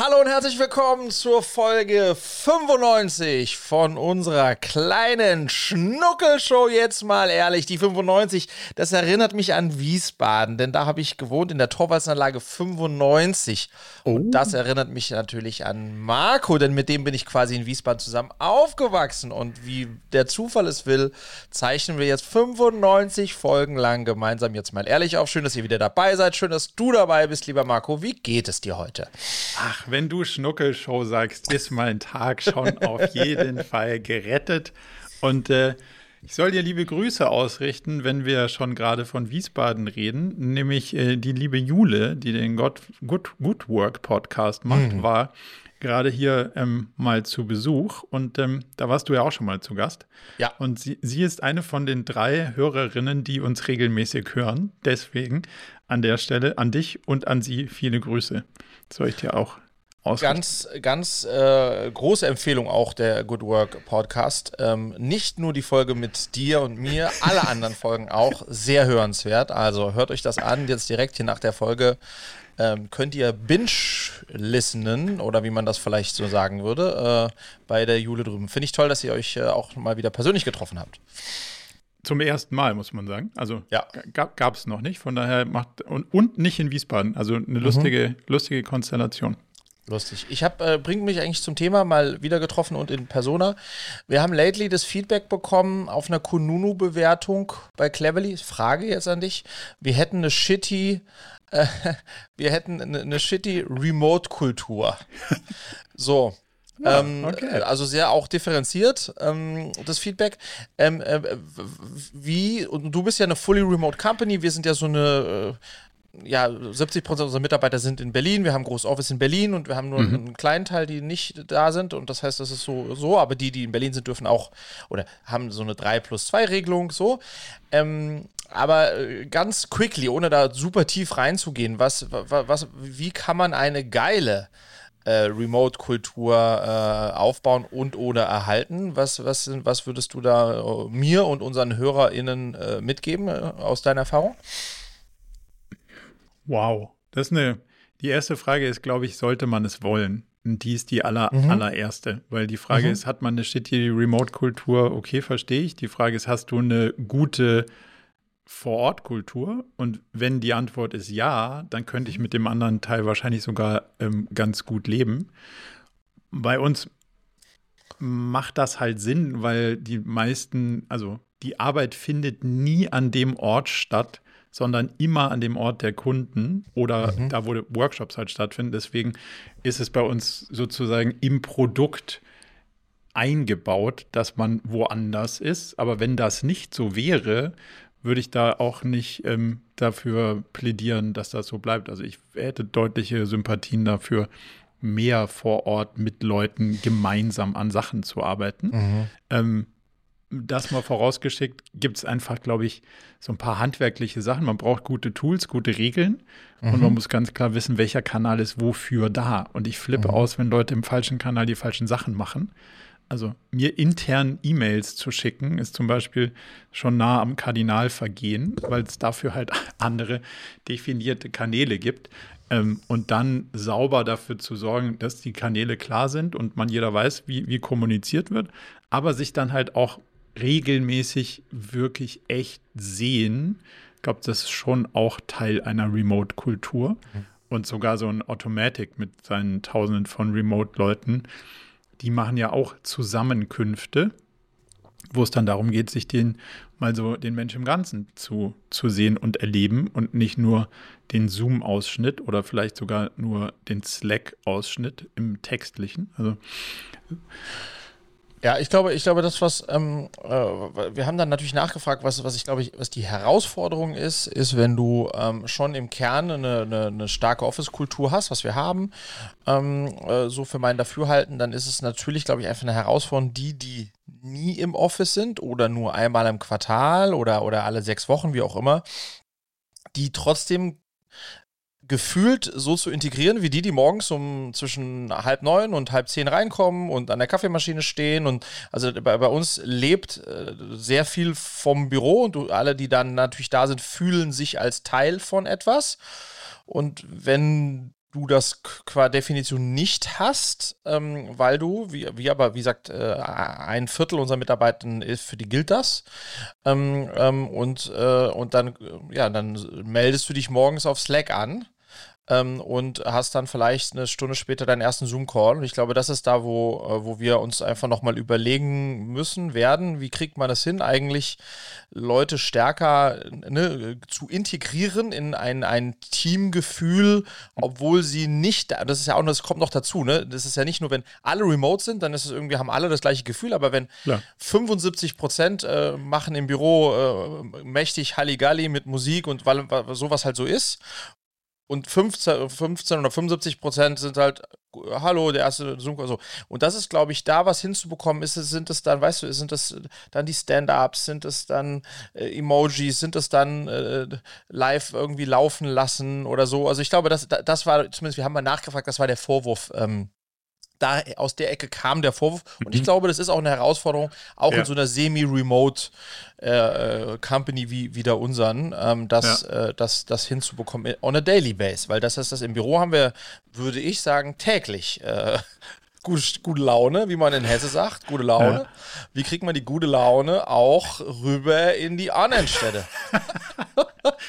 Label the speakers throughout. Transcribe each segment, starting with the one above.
Speaker 1: Hallo und herzlich willkommen zur Folge 95 von unserer kleinen Schnuckelshow. Jetzt mal ehrlich, die 95, das erinnert mich an Wiesbaden, denn da habe ich gewohnt in der Torwalsanlage 95. Oh. Und das erinnert mich natürlich an Marco, denn mit dem bin ich quasi in Wiesbaden zusammen aufgewachsen. Und wie der Zufall es will, zeichnen wir jetzt 95 Folgen lang gemeinsam jetzt mal ehrlich auf. Schön, dass ihr wieder dabei seid. Schön, dass du dabei bist, lieber Marco. Wie geht es dir heute?
Speaker 2: Ach, wenn du Schnuckelshow sagst, ist mein Tag schon auf jeden Fall gerettet. Und äh, ich soll dir liebe Grüße ausrichten, wenn wir schon gerade von Wiesbaden reden. Nämlich äh, die liebe Jule, die den God, Good, Good Work Podcast macht, mhm. war gerade hier ähm, mal zu Besuch und ähm, da warst du ja auch schon mal zu Gast.
Speaker 1: Ja.
Speaker 2: Und sie, sie ist eine von den drei Hörerinnen, die uns regelmäßig hören. Deswegen an der Stelle an dich und an sie viele Grüße. soll ich dir auch
Speaker 1: Ganz, ganz äh, große Empfehlung auch der Good Work Podcast. Ähm, nicht nur die Folge mit dir und mir, alle anderen Folgen auch sehr hörenswert. Also hört euch das an, jetzt direkt hier nach der Folge. Ähm, könnt ihr binge-listenen oder wie man das vielleicht so sagen würde, äh, bei der Jule drüben. Finde ich toll, dass ihr euch äh, auch mal wieder persönlich getroffen habt.
Speaker 2: Zum ersten Mal, muss man sagen. Also ja. gab es noch nicht. Von daher macht und, und nicht in Wiesbaden. Also eine lustige, mhm. lustige Konstellation.
Speaker 1: Lustig. Ich habe, äh, bringt mich eigentlich zum Thema mal wieder getroffen und in Persona. Wir haben lately das Feedback bekommen auf einer Kununu-Bewertung bei Cleverly. Frage jetzt an dich. Wir hätten eine shitty, äh, wir hätten eine, eine shitty Remote-Kultur. so. Ja, ähm, okay. Also sehr auch differenziert, ähm, das Feedback. Ähm, äh, wie, und du bist ja eine fully remote Company, wir sind ja so eine äh, ja, 70 Prozent unserer Mitarbeiter sind in Berlin. Wir haben ein großes Office in Berlin und wir haben nur mhm. einen kleinen Teil, die nicht da sind. Und das heißt, das ist so, so. Aber die, die in Berlin sind, dürfen auch oder haben so eine 3 plus 2 Regelung. So. Ähm, aber äh, ganz quickly, ohne da super tief reinzugehen, was, was, wie kann man eine geile äh, Remote-Kultur äh, aufbauen und oder erhalten? Was, was, was würdest du da äh, mir und unseren HörerInnen äh, mitgeben äh, aus deiner Erfahrung?
Speaker 2: Wow, das ist eine. Die erste Frage ist, glaube ich, sollte man es wollen? Und die ist die aller, mhm. allererste, weil die Frage mhm. ist, hat man eine shitty Remote-Kultur? Okay, verstehe ich. Die Frage ist, hast du eine gute Vor-Ort-Kultur? Und wenn die Antwort ist ja, dann könnte ich mit dem anderen Teil wahrscheinlich sogar ähm, ganz gut leben. Bei uns macht das halt Sinn, weil die meisten, also die Arbeit findet nie an dem Ort statt, sondern immer an dem Ort der Kunden oder mhm. da, wo Workshops halt stattfinden. Deswegen ist es bei uns sozusagen im Produkt eingebaut, dass man woanders ist. Aber wenn das nicht so wäre, würde ich da auch nicht ähm, dafür plädieren, dass das so bleibt. Also ich hätte deutliche Sympathien dafür, mehr vor Ort mit Leuten gemeinsam an Sachen zu arbeiten. Mhm. Ähm, das mal vorausgeschickt, gibt es einfach, glaube ich, so ein paar handwerkliche Sachen. Man braucht gute Tools, gute Regeln mhm. und man muss ganz klar wissen, welcher Kanal ist wofür da. Und ich flippe mhm. aus, wenn Leute im falschen Kanal die falschen Sachen machen. Also mir intern E-Mails zu schicken, ist zum Beispiel schon nah am Kardinalvergehen, weil es dafür halt andere definierte Kanäle gibt. Ähm, und dann sauber dafür zu sorgen, dass die Kanäle klar sind und man jeder weiß, wie, wie kommuniziert wird, aber sich dann halt auch regelmäßig wirklich echt sehen. Ich glaube, das ist schon auch Teil einer Remote-Kultur. Mhm. Und sogar so ein Automatic mit seinen Tausenden von Remote-Leuten, die machen ja auch Zusammenkünfte, wo es dann darum geht, sich den mal so den Mensch im Ganzen zu, zu sehen und erleben und nicht nur den Zoom-Ausschnitt oder vielleicht sogar nur den Slack-Ausschnitt im Textlichen. Also
Speaker 1: ja, ich glaube, ich glaube, das, was ähm, äh, wir haben dann natürlich nachgefragt, was, was ich glaube ich, was die Herausforderung ist, ist, wenn du ähm, schon im Kern eine, eine, eine starke Office-Kultur hast, was wir haben, ähm, äh, so für mein Dafürhalten, dann ist es natürlich, glaube ich, einfach eine Herausforderung, die, die nie im Office sind oder nur einmal im Quartal oder, oder alle sechs Wochen, wie auch immer, die trotzdem gefühlt so zu integrieren, wie die, die morgens um zwischen halb neun und halb zehn reinkommen und an der Kaffeemaschine stehen. Und also bei, bei uns lebt äh, sehr viel vom Büro und alle, die dann natürlich da sind, fühlen sich als Teil von etwas. Und wenn du das qua Definition nicht hast, ähm, weil du, wie, wie aber, wie gesagt, äh, ein Viertel unserer Mitarbeiter ist, für die gilt das. Ähm, ähm, und, äh, und dann, ja, dann meldest du dich morgens auf Slack an ähm, und hast dann vielleicht eine Stunde später deinen ersten Zoom-Call. Und ich glaube, das ist da, wo, äh, wo wir uns einfach nochmal überlegen müssen, werden, wie kriegt man das hin, eigentlich Leute stärker ne, zu integrieren in ein, ein Teamgefühl, obwohl sie nicht, das ist ja auch, das kommt noch dazu, ne? Das ist ja nicht nur, wenn alle remote sind, dann ist es irgendwie, haben alle das gleiche Gefühl, aber wenn ja. 75 Prozent äh, machen im Büro äh, mächtig Halligalli mit Musik und weil, weil sowas halt so ist und 15, 15 oder 75 Prozent sind halt, hallo, der erste Zoom, so. Und das ist, glaube ich, da was hinzubekommen, ist, sind es dann, weißt du, sind es dann die Stand-Ups, sind es dann äh, Emojis, sind es dann äh, live irgendwie laufen lassen oder so. Also ich glaube, das, das war, zumindest, wir haben mal nachgefragt, das war der Vorwurf, ähm, da aus der Ecke kam der Vorwurf. Und ich mhm. glaube, das ist auch eine Herausforderung, auch ja. in so einer semi-remote äh, äh, Company wie, wie der unseren, ähm, das, ja. äh, das, das hinzubekommen on a daily base. Weil das ist das im Büro haben wir, würde ich sagen, täglich. Äh, gute, gute Laune, wie man in Hesse sagt, gute Laune. Ja. Wie kriegt man die gute Laune auch rüber in die anderen Städte?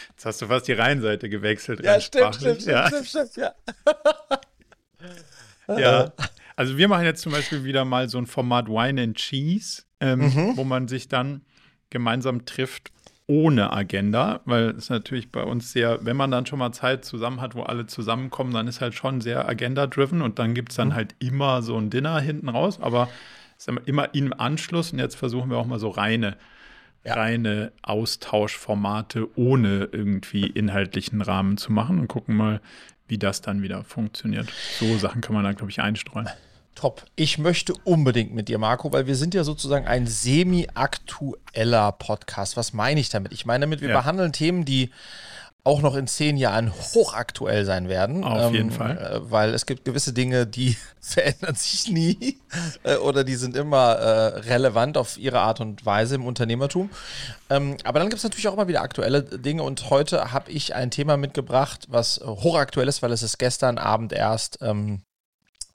Speaker 2: Jetzt hast du fast die Rheinseite gewechselt.
Speaker 1: Ja, stimmt, stimmt, stimmt, stimmt, stimmt, ja.
Speaker 2: ja. Also wir machen jetzt zum Beispiel wieder mal so ein Format Wine and Cheese, ähm, mhm. wo man sich dann gemeinsam trifft ohne Agenda, weil es natürlich bei uns sehr, wenn man dann schon mal Zeit zusammen hat, wo alle zusammenkommen, dann ist halt schon sehr agenda-driven und dann gibt es dann mhm. halt immer so ein Dinner hinten raus, aber immer im Anschluss und jetzt versuchen wir auch mal so reine, ja. reine Austauschformate ohne irgendwie inhaltlichen Rahmen zu machen und gucken mal, wie das dann wieder funktioniert. So Sachen kann man da, glaube ich, einstreuen.
Speaker 1: Top. Ich möchte unbedingt mit dir, Marco, weil wir sind ja sozusagen ein semi-aktueller Podcast. Was meine ich damit? Ich meine damit, wir ja. behandeln Themen, die auch noch in zehn Jahren hochaktuell sein werden.
Speaker 2: Auf ähm, jeden Fall.
Speaker 1: Äh, weil es gibt gewisse Dinge, die verändern sich nie äh, oder die sind immer äh, relevant auf ihre Art und Weise im Unternehmertum. Ähm, aber dann gibt es natürlich auch immer wieder aktuelle Dinge und heute habe ich ein Thema mitgebracht, was hochaktuell ist, weil es ist gestern Abend erst ähm,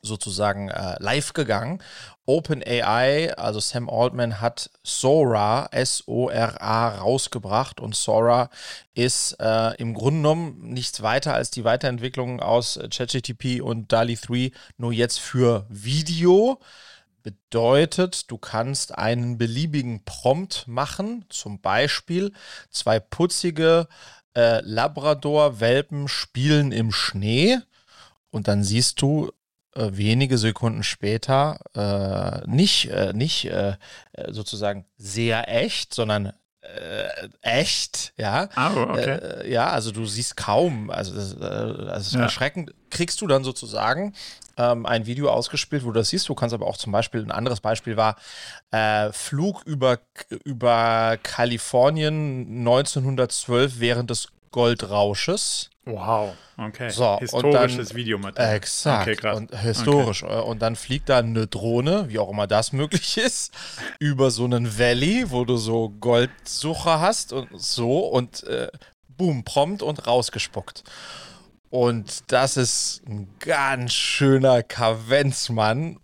Speaker 1: sozusagen äh, live gegangen. OpenAI, also Sam Altman, hat Sora, S-O-R-A, rausgebracht und Sora ist äh, im Grunde genommen nichts weiter als die Weiterentwicklung aus ChatGTP und DALI 3, nur jetzt für Video. Bedeutet, du kannst einen beliebigen Prompt machen, zum Beispiel zwei putzige äh, Labrador-Welpen spielen im Schnee und dann siehst du äh, wenige Sekunden später äh, nicht, äh, nicht äh, sozusagen sehr echt, sondern äh, echt, ja.
Speaker 2: Oh, okay.
Speaker 1: Äh, ja, also du siehst kaum, also das, das ist ja. erschreckend, kriegst du dann sozusagen ähm, ein Video ausgespielt, wo du das siehst. Du kannst aber auch zum Beispiel, ein anderes Beispiel war äh, Flug über, über Kalifornien 1912 während des Goldrausches.
Speaker 2: Wow, okay. So, Historisches dann, Videomaterial.
Speaker 1: Exakt. Okay, krass. Und historisch. Okay. Und dann fliegt da eine Drohne, wie auch immer das möglich ist, über so einen Valley, wo du so Goldsucher hast und so und äh, boom, prompt und rausgespuckt. Und das ist ein ganz schöner Kavenzmann.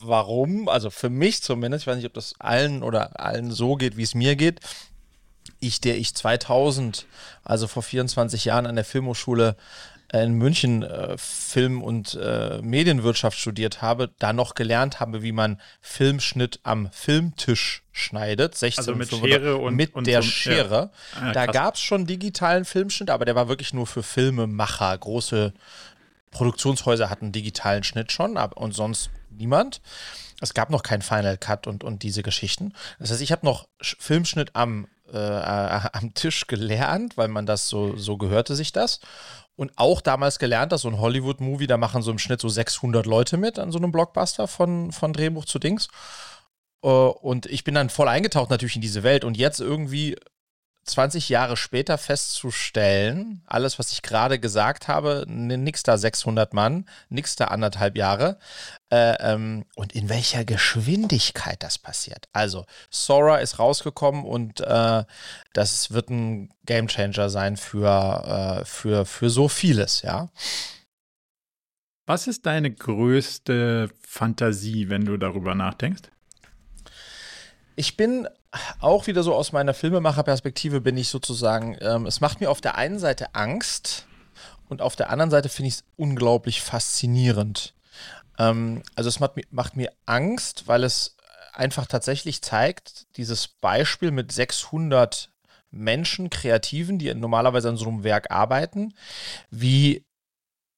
Speaker 1: Warum? Also für mich zumindest, ich weiß nicht, ob das allen oder allen so geht, wie es mir geht ich, der ich 2000, also vor 24 Jahren an der Filmhochschule äh, in München äh, Film- und äh, Medienwirtschaft studiert habe, da noch gelernt habe, wie man Filmschnitt am Filmtisch schneidet. 16
Speaker 2: also mit Schere und
Speaker 1: mit
Speaker 2: und
Speaker 1: der so, Schere. Ja. Ah, da gab es schon digitalen Filmschnitt, aber der war wirklich nur für Filmemacher. Große Produktionshäuser hatten digitalen Schnitt schon ab, und sonst niemand. Es gab noch keinen Final Cut und, und diese Geschichten. Das heißt, ich habe noch Filmschnitt am äh, am Tisch gelernt, weil man das so, so gehörte sich das. Und auch damals gelernt, dass so ein Hollywood-Movie, da machen so im Schnitt so 600 Leute mit an so einem Blockbuster von, von Drehbuch zu Dings. Äh, und ich bin dann voll eingetaucht natürlich in diese Welt. Und jetzt irgendwie 20 Jahre später festzustellen, alles, was ich gerade gesagt habe, nix da 600 Mann, nix da anderthalb Jahre, äh, ähm, und in welcher Geschwindigkeit das passiert. Also, Sora ist rausgekommen und äh, das wird ein Gamechanger sein für, äh, für, für so vieles, ja.
Speaker 2: Was ist deine größte Fantasie, wenn du darüber nachdenkst?
Speaker 1: Ich bin auch wieder so aus meiner Filmemacherperspektive bin ich sozusagen, ähm, es macht mir auf der einen Seite Angst und auf der anderen Seite finde ich es unglaublich faszinierend. Ähm, also es macht, macht mir Angst, weil es einfach tatsächlich zeigt, dieses Beispiel mit 600 Menschen, Kreativen, die normalerweise an so einem Werk arbeiten, wie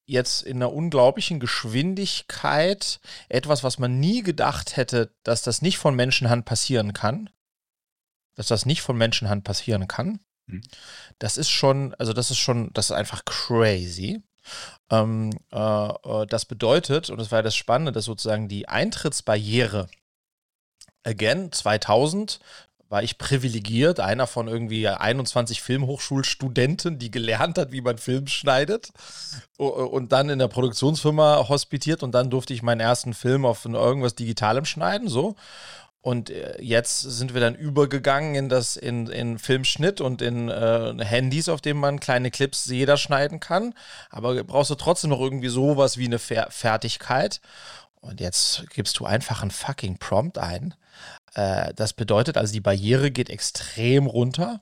Speaker 1: jetzt in einer unglaublichen Geschwindigkeit etwas, was man nie gedacht hätte, dass das nicht von Menschenhand passieren kann, dass das nicht von Menschenhand passieren kann. Mhm. Das ist schon, also das ist schon, das ist einfach crazy. Ähm, äh, äh das bedeutet, und das war ja das Spannende, dass sozusagen die Eintrittsbarriere, again, 2000 war ich privilegiert, einer von irgendwie 21 Filmhochschulstudenten, die gelernt hat, wie man Film schneidet und dann in der Produktionsfirma hospitiert und dann durfte ich meinen ersten Film auf irgendwas Digitalem schneiden, so. Und äh, jetzt sind wir dann übergegangen in das in, in Filmschnitt und in äh, Handys, auf denen man kleine Clips jeder schneiden kann. Aber brauchst du trotzdem noch irgendwie sowas wie eine Fer Fertigkeit. Und jetzt gibst du einfach einen fucking Prompt ein äh, das bedeutet also, die Barriere geht extrem runter.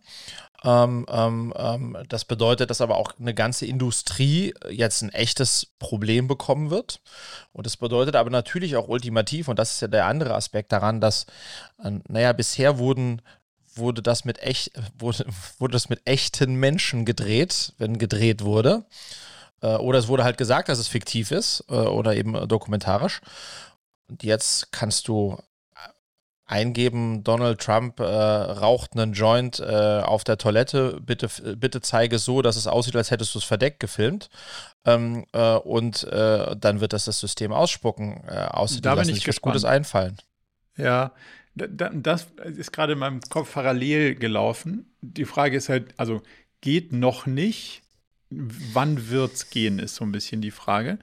Speaker 1: Ähm, ähm, ähm, das bedeutet, dass aber auch eine ganze Industrie jetzt ein echtes Problem bekommen wird. Und das bedeutet aber natürlich auch ultimativ, und das ist ja der andere Aspekt daran, dass, äh, naja, bisher wurden wurde das mit echt, wurde, wurde das mit echten Menschen gedreht, wenn gedreht wurde. Äh, oder es wurde halt gesagt, dass es fiktiv ist äh, oder eben dokumentarisch. Und jetzt kannst du eingeben, Donald Trump äh, raucht einen Joint äh, auf der Toilette, bitte, bitte zeige es so, dass es aussieht, als hättest du es verdeckt gefilmt. Ähm, äh, und äh, dann wird das das System ausspucken. Äh, außer
Speaker 2: da bin ich
Speaker 1: Gutes einfallen.
Speaker 2: Ja, das ist gerade in meinem Kopf parallel gelaufen. Die Frage ist halt, also geht noch nicht. Wann wird es gehen, ist so ein bisschen die Frage.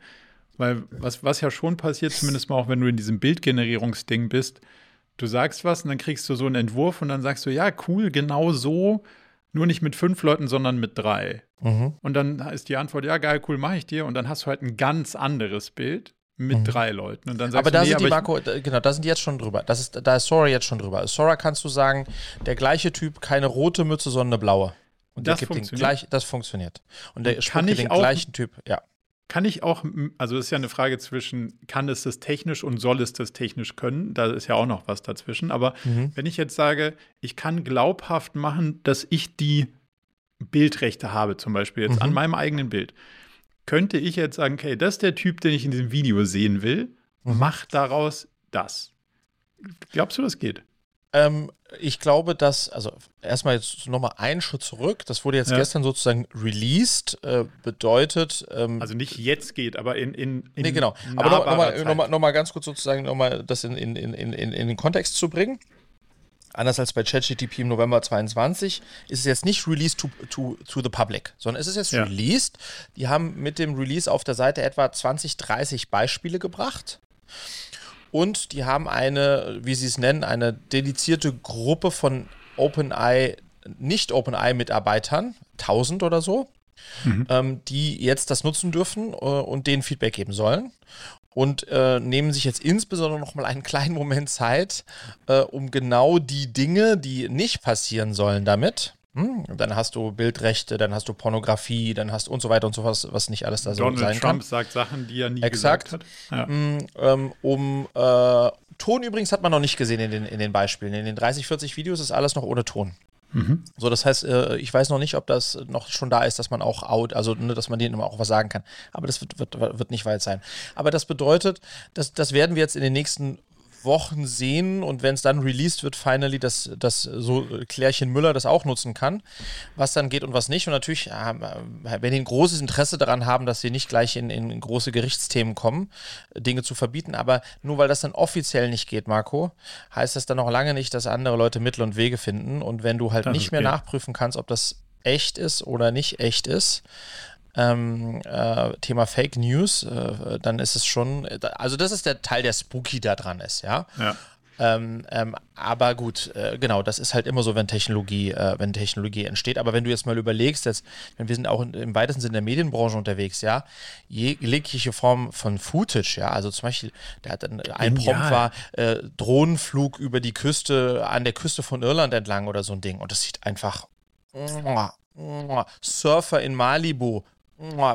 Speaker 2: Weil was, was ja schon passiert, zumindest mal auch wenn du in diesem Bildgenerierungsding bist, du sagst was und dann kriegst du so einen Entwurf und dann sagst du, ja, cool, genau so, nur nicht mit fünf Leuten, sondern mit drei. Mhm. Und dann ist die Antwort, ja, geil, cool, mache ich dir. Und dann hast du halt ein ganz anderes Bild mit mhm. drei Leuten. Und dann sagst
Speaker 1: aber
Speaker 2: du,
Speaker 1: da
Speaker 2: nee,
Speaker 1: sind die, Marco, genau, da sind die jetzt schon drüber. Das ist, da ist Sora jetzt schon drüber. Sora kannst du sagen, der gleiche Typ, keine rote Mütze, sondern eine blaue. Und das funktioniert. Gleich, das funktioniert. Und der
Speaker 2: ich
Speaker 1: den
Speaker 2: auch,
Speaker 1: gleichen Typ, ja.
Speaker 2: Kann ich auch, also ist ja eine Frage zwischen, kann es das technisch und soll es das technisch können? Da ist ja auch noch was dazwischen. Aber mhm. wenn ich jetzt sage, ich kann glaubhaft machen, dass ich die Bildrechte habe, zum Beispiel jetzt mhm. an meinem eigenen Bild, könnte ich jetzt sagen, okay, das ist der Typ, den ich in diesem Video sehen will, mhm. mach daraus das. Glaubst du, das geht?
Speaker 1: Ähm, ich glaube, dass, also erstmal jetzt nochmal einen Schritt zurück. Das wurde jetzt ja. gestern sozusagen released, äh, bedeutet. Ähm,
Speaker 2: also nicht jetzt geht, aber in. in,
Speaker 1: in nee, genau. Aber nochmal noch mal, noch mal ganz kurz sozusagen, nochmal das in, in, in, in, in den Kontext zu bringen. Anders als bei ChatGTP im November 22 ist es jetzt nicht released to, to, to the public, sondern es ist jetzt ja. released. Die haben mit dem Release auf der Seite etwa 20, 30 Beispiele gebracht. Und die haben eine, wie sie es nennen, eine dedizierte Gruppe von OpenEye, nicht OpenEye-Mitarbeitern, 1000 oder so, mhm. ähm, die jetzt das nutzen dürfen äh, und denen Feedback geben sollen. Und äh, nehmen sich jetzt insbesondere noch mal einen kleinen Moment Zeit, äh, um genau die Dinge, die nicht passieren sollen damit? Dann hast du Bildrechte, dann hast du Pornografie, dann hast du und so weiter und so was, was nicht alles da so
Speaker 2: Donald
Speaker 1: sein
Speaker 2: Trump kann. sagt Sachen, die er nie
Speaker 1: Exakt.
Speaker 2: gesagt
Speaker 1: hat. Ja. Hm, ähm, um äh, Ton übrigens hat man noch nicht gesehen in den, in den Beispielen. In den 30, 40 Videos ist alles noch ohne Ton. Mhm. So, das heißt, äh, ich weiß noch nicht, ob das noch schon da ist, dass man auch out, also ne, dass man denen immer auch was sagen kann. Aber das wird, wird, wird nicht weit sein. Aber das bedeutet, dass, das werden wir jetzt in den nächsten Wochen sehen und wenn es dann released wird, finally, dass, dass so Klärchen Müller das auch nutzen kann, was dann geht und was nicht. Und natürlich, äh, wenn die ein großes Interesse daran haben, dass sie nicht gleich in, in große Gerichtsthemen kommen, Dinge zu verbieten, aber nur weil das dann offiziell nicht geht, Marco, heißt das dann noch lange nicht, dass andere Leute Mittel und Wege finden. Und wenn du halt das nicht mehr geht. nachprüfen kannst, ob das echt ist oder nicht echt ist, ähm, äh, Thema Fake News, äh, dann ist es schon, also das ist der Teil, der spooky da dran ist, ja.
Speaker 2: ja.
Speaker 1: Ähm, ähm, aber gut, äh, genau, das ist halt immer so, wenn Technologie, äh, wenn Technologie entsteht. Aber wenn du jetzt mal überlegst, jetzt, wir sind auch in, im weitesten Sinne der Medienbranche unterwegs, ja, jegliche Form von Footage, ja, also zum Beispiel, der hat dann, ein Prompt war äh, Drohnenflug über die Küste, an der Küste von Irland entlang oder so ein Ding. Und das sieht einfach Surfer in Malibu,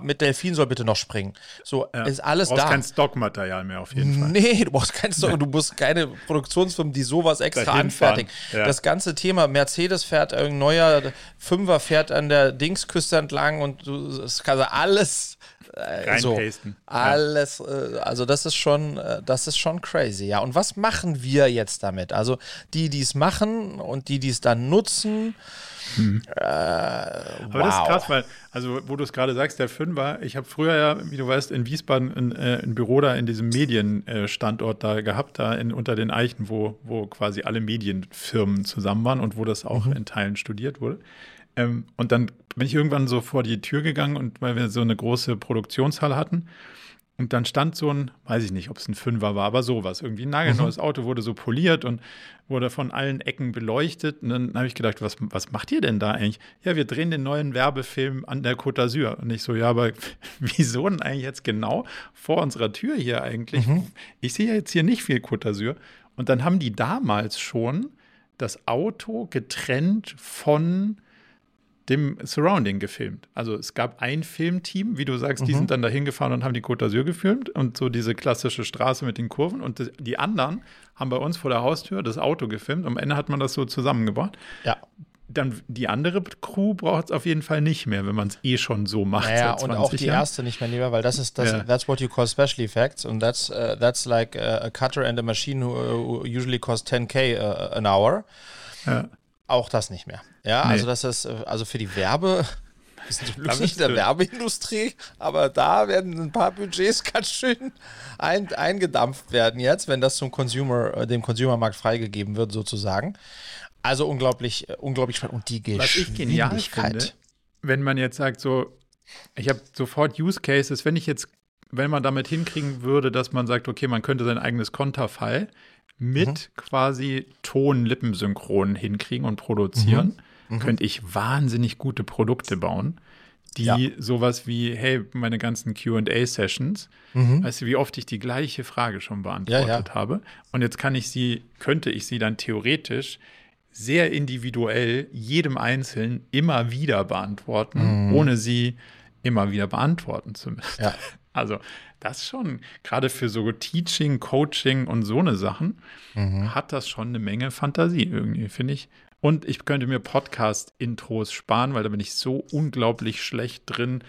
Speaker 1: mit Delfin soll bitte noch springen. So, ja, ist alles
Speaker 2: da.
Speaker 1: Du
Speaker 2: brauchst kein Stockmaterial mehr auf jeden Fall.
Speaker 1: Nee, du brauchst kein Stock, du musst keine Produktionsfirmen, die sowas extra anfertigen. Ja. Das ganze Thema, Mercedes fährt, ein neuer Fünfer fährt an der Dingsküste entlang und du, das kann alles
Speaker 2: äh, so,
Speaker 1: alles, äh, also das ist schon, äh, das ist schon crazy, ja. Und was machen wir jetzt damit? Also die, die es machen und die, die es dann nutzen, Mhm. Äh,
Speaker 2: Aber wow. das ist krass, weil, also wo du es gerade sagst, der Fünfer, ich habe früher ja, wie du weißt, in Wiesbaden ein, äh, ein Büro da in diesem Medienstandort da gehabt, da in, unter den Eichen, wo, wo quasi alle Medienfirmen zusammen waren und wo das auch mhm. in Teilen studiert wurde. Ähm, und dann bin ich irgendwann so vor die Tür gegangen und weil wir so eine große Produktionshalle hatten und dann stand so ein, weiß ich nicht, ob es ein Fünfer war, aber sowas. Irgendwie ein nagelneues mhm. Auto wurde so poliert und wurde von allen Ecken beleuchtet. Und dann habe ich gedacht, was, was macht ihr denn da eigentlich? Ja, wir drehen den neuen Werbefilm an der Côte d'Azur. Und ich so, ja, aber wieso denn eigentlich jetzt genau vor unserer Tür hier eigentlich? Mhm. Ich sehe jetzt hier nicht viel Côte d'Azur. Und dann haben die damals schon das Auto getrennt von dem Surrounding gefilmt. Also es gab ein Filmteam, wie du sagst, die mhm. sind dann da hingefahren und haben die Côte d'Azur gefilmt und so diese klassische Straße mit den Kurven. Und die anderen haben bei uns vor der Haustür das Auto gefilmt. Am Ende hat man das so zusammengebracht.
Speaker 1: Ja.
Speaker 2: Dann die andere Crew braucht es auf jeden Fall nicht mehr, wenn man es eh schon so macht.
Speaker 1: Ja, naja, und auch die Jahren. erste nicht mehr lieber, weil das ist das, ja. that's what you call special effects und that's, uh, that's like a, a, cutter and a machine who, usually cost 10k uh, an hour. Ja. Auch das nicht mehr. Ja, nee. also das ist, äh, also für die Werbe, sind zum Glück nicht in der Werbeindustrie, aber da werden ein paar Budgets ganz schön ein, eingedampft werden jetzt, wenn das zum Consumer, äh, dem Consumermarkt freigegeben wird, sozusagen. Also unglaublich, äh, unglaublich spannend. Und die Geschwindigkeit. Finde,
Speaker 2: wenn man jetzt sagt, so, ich habe sofort Use Cases, wenn ich jetzt, wenn man damit hinkriegen würde, dass man sagt, okay, man könnte sein eigenes Konterfei mit mhm. quasi Ton-Lippensynchron hinkriegen und produzieren, mhm. Mhm. könnte ich wahnsinnig gute Produkte bauen, die ja. sowas wie, hey, meine ganzen QA-Sessions, mhm. weißt du, wie oft ich die gleiche Frage schon beantwortet ja, ja. habe. Und jetzt kann ich sie, könnte ich sie dann theoretisch sehr individuell jedem Einzelnen immer wieder beantworten, mhm. ohne sie immer wieder beantworten zu müssen. Ja. Also das schon, gerade für so Teaching, Coaching und so eine Sachen, mhm. hat das schon eine Menge Fantasie irgendwie, finde ich. Und ich könnte mir Podcast-Intros sparen, weil da bin ich so unglaublich schlecht drin,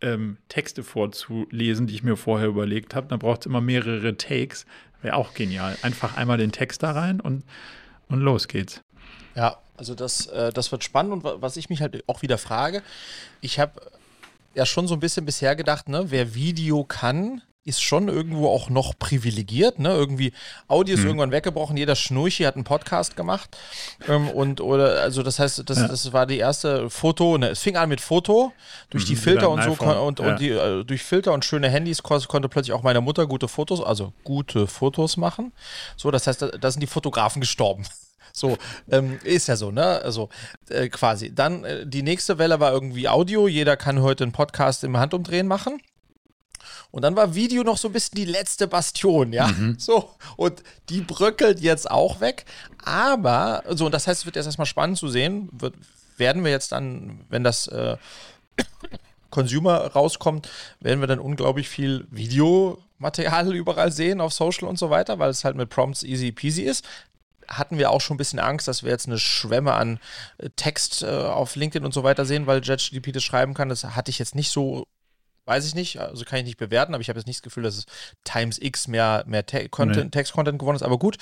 Speaker 2: ähm, Texte vorzulesen, die ich mir vorher überlegt habe. Da braucht es immer mehrere Takes. Wäre auch genial. Einfach einmal den Text da rein und, und los geht's.
Speaker 1: Ja, also das, äh, das wird spannend. Und was ich mich halt auch wieder frage, ich habe ja schon so ein bisschen bisher gedacht, ne, wer Video kann, ist schon irgendwo auch noch privilegiert, ne? Irgendwie Audio ist hm. irgendwann weggebrochen, jeder Schnurchi hat einen Podcast gemacht. Ähm, und oder also das heißt, das, ja. das war die erste Foto, ne, es fing an mit Foto, durch die mhm, Filter und so und, ja. und die, äh, durch Filter und schöne Handys konnte plötzlich auch meine Mutter gute Fotos, also gute Fotos machen. So, das heißt, da, da sind die Fotografen gestorben. So, ähm, ist ja so, ne? Also äh, quasi. Dann äh, die nächste Welle war irgendwie Audio. Jeder kann heute einen Podcast im Handumdrehen machen. Und dann war Video noch so ein bisschen die letzte Bastion, ja. Mhm. So, und die bröckelt jetzt auch weg. Aber, so, und das heißt, es wird jetzt erstmal spannend zu sehen. Wird, werden wir jetzt dann, wenn das äh, Consumer rauskommt, werden wir dann unglaublich viel Videomaterial überall sehen auf Social und so weiter, weil es halt mit Prompts easy peasy ist hatten wir auch schon ein bisschen Angst, dass wir jetzt eine Schwemme an äh, Text äh, auf LinkedIn und so weiter sehen, weil JetGDP das schreiben kann. Das hatte ich jetzt nicht so, weiß ich nicht, also kann ich nicht bewerten, aber ich habe jetzt nicht das Gefühl, dass es Times X mehr, mehr Te Content, nee. Text-Content geworden ist, aber gut.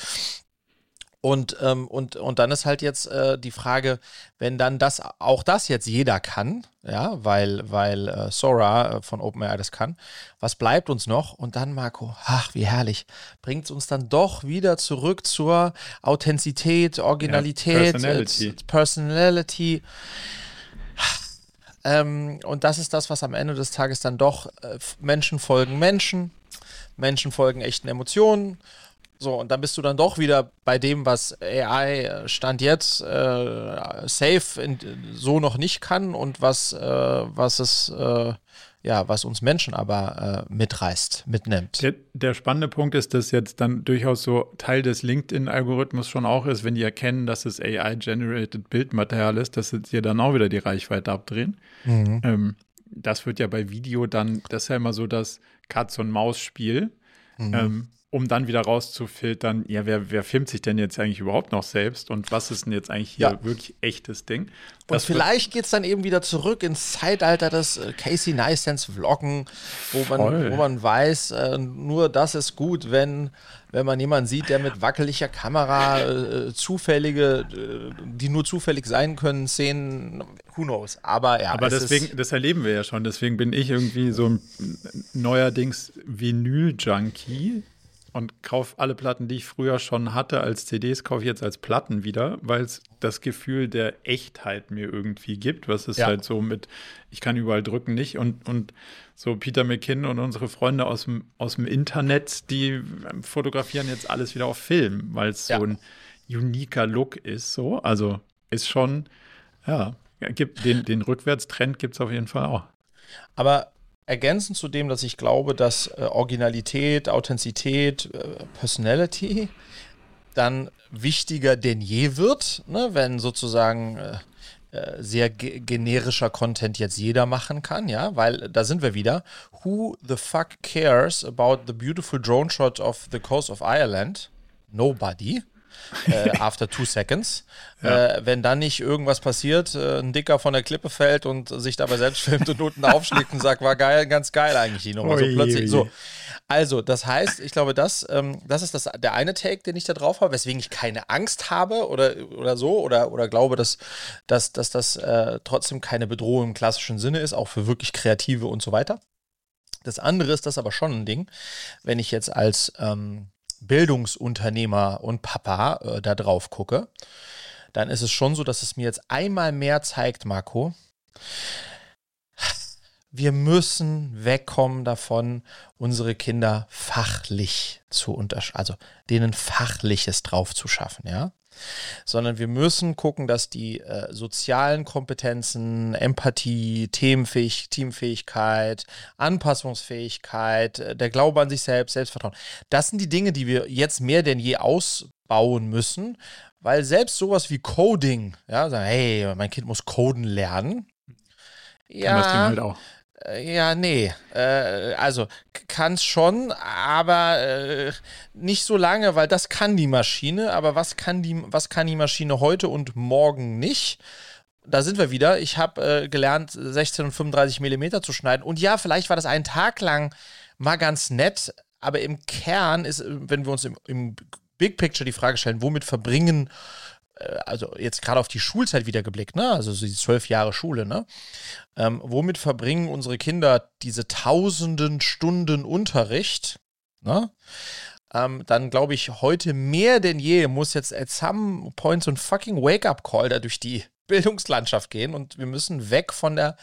Speaker 1: Und, ähm, und, und dann ist halt jetzt äh, die Frage, wenn dann das auch das jetzt jeder kann, ja, weil, weil äh, Sora äh, von OpenAI das kann, was bleibt uns noch? Und dann, Marco, ach, wie herrlich, bringt es uns dann doch wieder zurück zur Authentizität, Originalität, ja, Personality. Äh, Personality. Ähm, und das ist das, was am Ende des Tages dann doch äh, Menschen folgen Menschen, Menschen folgen echten Emotionen So, und dann bist du dann doch wieder bei dem, was AI äh, Stand jetzt äh, safe in, so noch nicht kann und was, äh, was es, äh, ja, was uns Menschen aber äh, mitreißt, mitnimmt.
Speaker 2: Der, der, spannende Punkt ist, dass jetzt dann durchaus so Teil des LinkedIn-Algorithmus schon auch ist, wenn die erkennen, dass es AI-generated Bildmaterial ist, dass sie dann auch wieder die Reichweite abdrehen. Mhm. Ähm, das wird ja bei Video dann, das ist ja immer so das Katz-und-Maus-Spiel. Mhm. Ähm, um dann wieder rauszufiltern, ja, wer, wer filmt sich denn jetzt eigentlich überhaupt noch selbst und was ist denn jetzt eigentlich hier ja. wirklich echtes Ding?
Speaker 1: Das und vielleicht geht es dann eben wieder zurück ins Zeitalter des äh, Casey Neistens Vloggen, wo man, wo man weiß, äh, nur das ist gut, wenn, wenn man jemanden sieht, der mit wackeliger Kamera äh, zufällige, äh, die nur zufällig sein können, Szenen, who knows. Aber ja.
Speaker 2: Aber deswegen, das erleben wir ja schon, deswegen bin ich irgendwie so ein neuerdings Vinyl-Junkie und kaufe alle Platten, die ich früher schon hatte als CDs, kaufe ich jetzt als Platten wieder, weil es das Gefühl der Echtheit mir irgendwie gibt, was es ja. halt so mit, ich kann überall drücken nicht und, und so Peter McKinn und unsere Freunde aus dem, aus dem Internet, die fotografieren jetzt alles wieder auf Film, weil es ja. so ein uniker Look ist, so, also ist schon, ja, gibt den, den Rückwärtstrend gibt es auf jeden Fall auch.
Speaker 1: Aber ergänzend zu dem, dass ich glaube, dass äh, Originalität, Authentizität, äh, Personality dann wichtiger denn je wird, ne, wenn sozusagen äh, äh sehr ge generischer Content jetzt jeder machen kann, ja, weil da sind wir wieder. Who the fuck cares about the beautiful drone shot of the coast of Ireland? Nobody äh, after two seconds. Ja. Äh, wenn dann nicht irgendwas passiert, äh, ein Dicker von der Klippe fällt und sich dabei selbst filmt und unten aufschlägt und sagt, war geil, ganz geil eigentlich die Nummer. So plötzlich so. Also, das heißt, ich glaube, das, ähm, das ist das, der eine Take, den ich da drauf habe, weswegen ich keine Angst habe oder, oder so oder, oder glaube, dass, dass, dass das äh, trotzdem keine Bedrohung im klassischen Sinne ist, auch für wirklich Kreative und so weiter. Das andere ist das aber schon ein Ding, wenn ich jetzt als ähm, Bildungsunternehmer und Papa äh, da drauf gucke, dann ist es schon so, dass es mir jetzt einmal mehr zeigt, Marco, wir müssen wegkommen davon, unsere Kinder fachlich zu unterscheiden, also denen Fachliches drauf zu schaffen, ja sondern wir müssen gucken, dass die äh, sozialen Kompetenzen, Empathie, Themenfähig Teamfähigkeit, Anpassungsfähigkeit, äh, der Glaube an sich selbst, Selbstvertrauen, das sind die Dinge, die wir jetzt mehr denn je ausbauen müssen, weil selbst sowas wie Coding, ja, sagen, hey, mein Kind muss coden lernen. Ja, das Ding halt auch. Äh, ja, nee. Äh, also kann es schon, aber äh, nicht so lange, weil das kann die Maschine. Aber was kann die, was kann die Maschine heute und morgen nicht? Da sind wir wieder. Ich habe äh, gelernt, 16 und 35 Millimeter zu schneiden. Und ja, vielleicht war das einen Tag lang mal ganz nett, aber im Kern ist, wenn wir uns im, im Big Picture die Frage stellen, womit verbringen also jetzt gerade auf die Schulzeit wieder geblickt, ne? also die zwölf Jahre Schule, ne? Ähm, womit verbringen unsere Kinder diese tausenden Stunden Unterricht? Ne? Ähm, dann glaube ich, heute mehr denn je muss jetzt at some point so ein fucking Wake-up-Call da durch die Bildungslandschaft gehen und wir müssen weg von der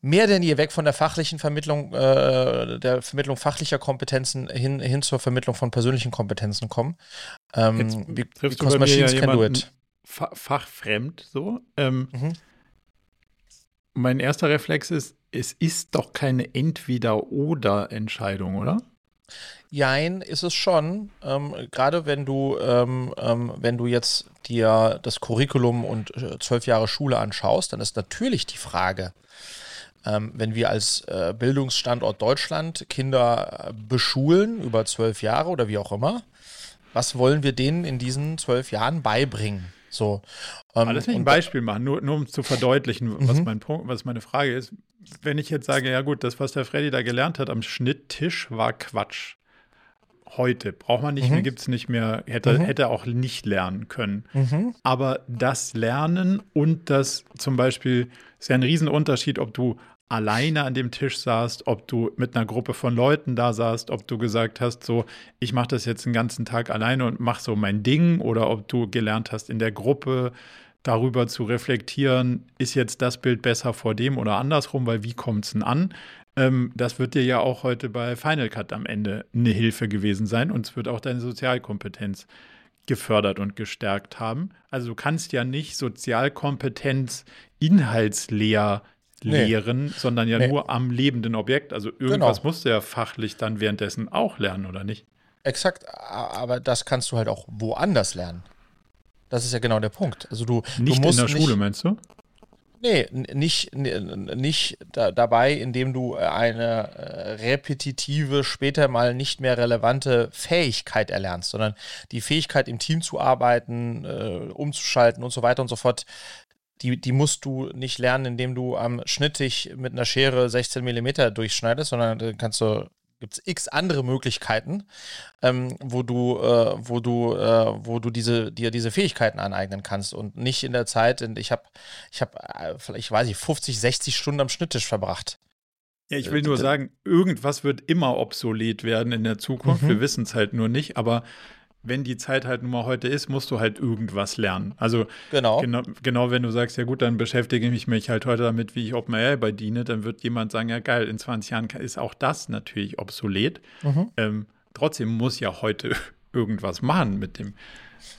Speaker 1: mehr denn je weg von der fachlichen Vermittlung, äh, der Vermittlung fachlicher Kompetenzen hin, hin zur Vermittlung von persönlichen Kompetenzen kommen.
Speaker 2: Ähm, Jetzt triffst because machines ja can do it. Fachfremd so. Ähm, mhm. Mein erster Reflex ist, es ist doch keine Entweder-Oder-Entscheidung, oder?
Speaker 1: Jein, ist es schon. Ähm, Gerade wenn du, ähm, ähm, wenn du jetzt dir das Curriculum und äh, zwölf Jahre Schule anschaust, dann ist natürlich die Frage, ähm, wenn wir als äh, Bildungsstandort Deutschland Kinder äh, beschulen über zwölf Jahre oder wie auch immer, was wollen wir denen in diesen zwölf Jahren beibringen? So.
Speaker 2: Ähm, Alles nicht ein Beispiel machen, nur, nur um zu verdeutlichen, was, mhm. mein Punkt, was meine Frage ist. Wenn ich jetzt sage, ja gut, das, was der Freddy da gelernt hat am Schnitttisch, war Quatsch. Heute braucht man nicht mhm. mehr, gibt es nicht mehr, hätte, mhm. hätte auch nicht lernen können. Mhm. Aber das Lernen und das zum Beispiel ist ja ein Riesenunterschied, ob du alleine an dem Tisch saßt, ob du mit einer Gruppe von Leuten da saßt, ob du gesagt hast, so, ich mache das jetzt den ganzen Tag alleine und mache so mein Ding, oder ob du gelernt hast, in der Gruppe darüber zu reflektieren, ist jetzt das Bild besser vor dem oder andersrum, weil wie kommt es denn an? Ähm, das wird dir ja auch heute bei Final Cut am Ende eine Hilfe gewesen sein und es wird auch deine Sozialkompetenz gefördert und gestärkt haben. Also du kannst ja nicht Sozialkompetenz inhaltsleer nee. lehren, sondern ja nee. nur am lebenden Objekt. Also irgendwas genau. musst du ja fachlich dann währenddessen auch lernen, oder nicht?
Speaker 1: Exakt, aber das kannst du halt auch woanders lernen. Das ist ja genau der Punkt. Also du,
Speaker 2: nicht
Speaker 1: du musst
Speaker 2: in der Schule, meinst du?
Speaker 1: Nee, nicht, nicht da, dabei, indem du eine äh, repetitive, später mal nicht mehr relevante Fähigkeit erlernst, sondern die Fähigkeit, im Team zu arbeiten, äh, umzuschalten und so weiter und so fort, die, die musst du nicht lernen, indem du am Schnitttisch mit einer Schere 16 mm durchschneidest, sondern kannst du gibt es x andere Möglichkeiten, ähm, wo du, äh, wo du, äh, wo du diese, dir diese Fähigkeiten aneignen kannst und nicht in der Zeit, ich habe, ich habe, äh, vielleicht weiß ich, 50, 60 Stunden am Schnitttisch verbracht.
Speaker 2: Ja, ich will nur sagen, irgendwas wird immer obsolet werden in der Zukunft. Mhm. Wir wissen es halt nur nicht, aber wenn die Zeit halt nun mal heute ist, musst du halt irgendwas lernen. Also
Speaker 1: genau.
Speaker 2: genau, genau wenn du sagst, ja gut, dann beschäftige ich mich halt heute damit, wie ich OpenAI bediene, dann wird jemand sagen, ja geil, in 20 Jahren ist auch das natürlich obsolet. Mhm. Ähm, trotzdem muss ja heute irgendwas machen mit dem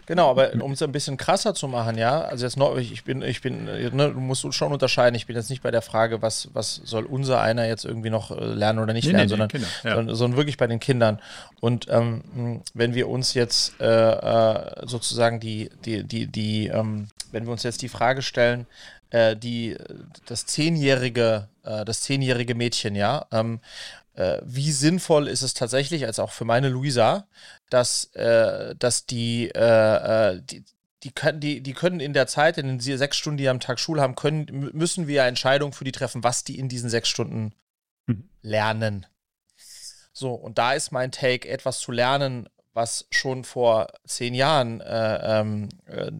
Speaker 1: Genau, aber um es ein bisschen krasser zu machen, ja, also jetzt noch, ich bin, ich bin, ne, du musst schon unterscheiden, ich bin jetzt nicht bei der Frage, was, was soll unser einer jetzt irgendwie noch äh, lernen oder nicht nee, lernen, nee, sondern, Kinder, ja. sondern, sondern, wirklich bei den Kindern. Und ähm, wenn wir uns jetzt äh, äh, sozusagen die, die, die, die, ähm, wenn wir uns jetzt die Frage stellen, äh, die, das zehnjährige, äh, das zehnjährige Mädchen, ja, ähm, äh, wie sinnvoll ist es tatsächlich, als auch für meine Luisa, dass, äh, dass die, äh, äh die, die können, die, die können in der Zeit, in den sechs Stunden, die sie am Tag Schule haben, können, müssen wir Entscheidungen für die treffen, was die in diesen sechs Stunden mhm. lernen. So, und da ist mein Take, etwas zu lernen, was schon vor zehn Jahren äh, ähm, äh,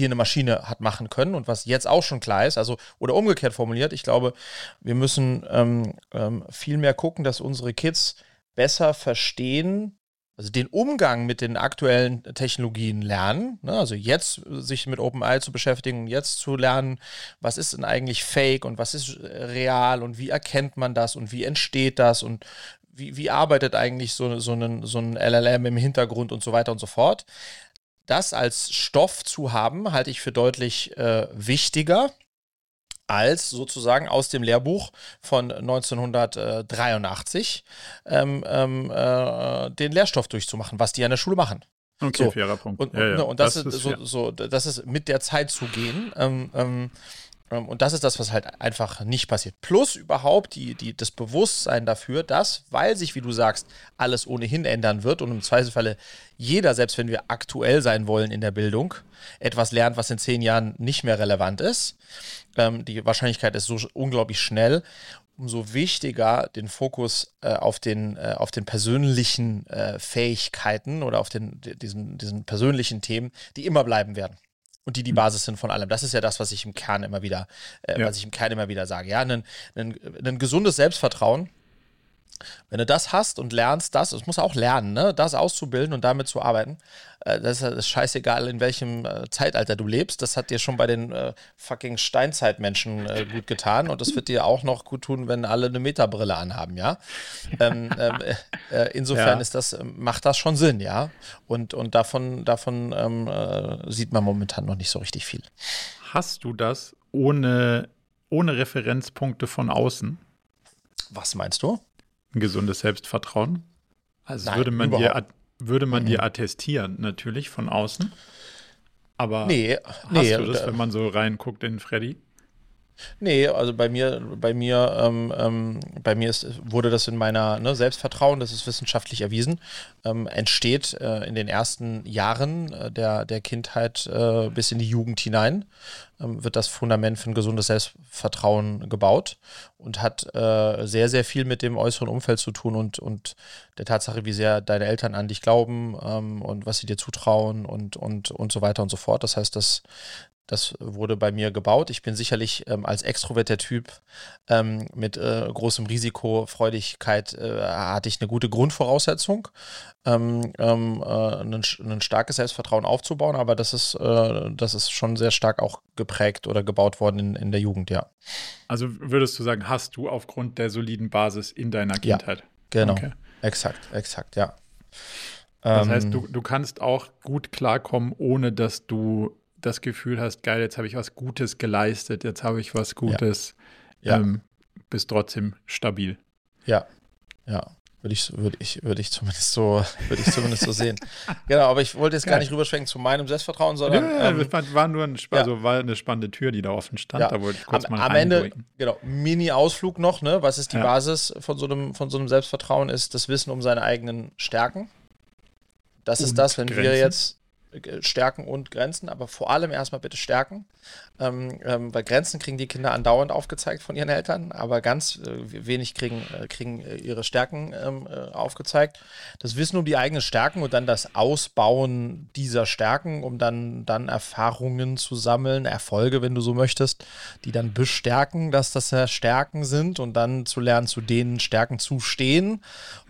Speaker 1: die eine Maschine hat machen können und was jetzt auch schon klar ist, also oder umgekehrt formuliert, ich glaube, wir müssen ähm, ähm, viel mehr gucken, dass unsere Kids besser verstehen, also den Umgang mit den aktuellen Technologien lernen, ne? also jetzt sich mit OpenAI zu beschäftigen, jetzt zu lernen, was ist denn eigentlich Fake und was ist real und wie erkennt man das und wie entsteht das und wie, wie arbeitet eigentlich so, so, ein, so ein LLM im Hintergrund und so weiter und so fort das als Stoff zu haben, halte ich für deutlich äh, wichtiger als sozusagen aus dem Lehrbuch von 1983 ähm, ähm, äh, den Lehrstoff durchzumachen, was die an der Schule machen.
Speaker 2: Okay, so. fairer Punkt.
Speaker 1: Und, ja, ja. Ne, und das, das, ist, so, so, das ist mit der Zeit zu gehen. Ähm, ähm ähm, und das ist das, was halt einfach nicht passiert. Plus überhaupt die, die, das Bewusstsein dafür, dass, weil sich, wie du sagst, alles ohnehin ändern wird und im Zweifelsfalle jeder, selbst wenn wir aktuell sein wollen in der Bildung, etwas lernt, was in zehn Jahren nicht mehr relevant ist. Ähm, die Wahrscheinlichkeit ist so unglaublich schnell. Umso wichtiger den Fokus äh, auf, den, äh, auf den persönlichen äh, Fähigkeiten oder auf den, diesen, diesen persönlichen Themen, die immer bleiben werden und die die hm. Basis sind von allem. Das ist ja das, was ich im Kern immer wieder, äh, ja. was ich im Kern immer wieder sage. Ja, ein, ein, ein gesundes Selbstvertrauen. Wenn du das hast und lernst das, das muss auch lernen, ne? das auszubilden und damit zu arbeiten, äh, das ist scheißegal, in welchem äh, Zeitalter du lebst. Das hat dir schon bei den äh, fucking Steinzeitmenschen äh, gut getan und das wird dir auch noch gut tun, wenn alle eine Metabrille anhaben, ja. ähm, ähm äh, insofern ja. ist das, macht das schon Sinn, ja. Und, und davon, davon ähm, äh, sieht man momentan noch nicht so richtig viel.
Speaker 2: Hast du das ohne, ohne Referenzpunkte von außen?
Speaker 1: Was meinst du?
Speaker 2: Ein gesundes Selbstvertrauen? Also Nein, würde man dir würde man mhm. dir attestieren, natürlich von außen. Aber
Speaker 1: nee,
Speaker 2: hast
Speaker 1: nee,
Speaker 2: du das, wenn man so reinguckt in Freddy?
Speaker 1: Nee, also bei mir, bei mir, ähm, ähm, bei mir ist, wurde das in meiner ne, Selbstvertrauen, das ist wissenschaftlich erwiesen, ähm, entsteht äh, in den ersten Jahren äh, der, der Kindheit äh, bis in die Jugend hinein, ähm, wird das Fundament für ein gesundes Selbstvertrauen gebaut und hat äh, sehr, sehr viel mit dem äußeren Umfeld zu tun und, und der Tatsache, wie sehr deine Eltern an dich glauben ähm, und was sie dir zutrauen und, und, und so weiter und so fort. Das heißt, dass das wurde bei mir gebaut. Ich bin sicherlich ähm, als extroverter Typ ähm, mit äh, großem Risikofreudigkeit äh, hatte ich eine gute Grundvoraussetzung, ähm, ähm äh, ein, ein, starkes Selbstvertrauen aufzubauen, aber das ist, äh, das ist schon sehr stark auch geprägt oder gebaut worden in, in der Jugend, ja.
Speaker 2: Also würdest du sagen, hast du aufgrund der soliden Basis in deiner Kindheit? Ja,
Speaker 1: genau. Okay. Exakt, exakt, ja.
Speaker 2: Das heißt, ähm, du, du kannst auch gut klarkommen, ohne dass du das Gefühl hast, geil, jetzt habe ich was Gutes geleistet, jetzt habe ich was Gutes, ja. Ähm, bist trotzdem stabil.
Speaker 1: Ja, ja. Würde ich, würde ich, würde ich zumindest so, würde ich zumindest so sehen. Genau, aber ich wollte jetzt gar nicht rüberschwenken zu meinem Selbstvertrauen, sondern.
Speaker 2: Ja, ähm, war nur ein, also ja. war eine spannende Tür, die da offen stand. Ja. Da wollte ich kurz
Speaker 1: am, mal Am Ende, genau, Mini-Ausflug noch, ne? Was ist die ja. Basis von so, einem, von so einem Selbstvertrauen? Ist das Wissen um seine eigenen Stärken. Das Und ist das, wenn Grenzen. wir jetzt Stärken und Grenzen, aber vor allem erstmal bitte Stärken. Ähm, ähm, weil Grenzen kriegen die Kinder andauernd aufgezeigt von ihren Eltern, aber ganz äh, wenig kriegen, äh, kriegen äh, ihre Stärken ähm, äh, aufgezeigt. Das Wissen um die eigenen Stärken und dann das Ausbauen dieser Stärken, um dann, dann Erfahrungen zu sammeln, Erfolge, wenn du so möchtest, die dann bestärken, dass das ja Stärken sind und dann zu lernen, zu denen Stärken zu stehen.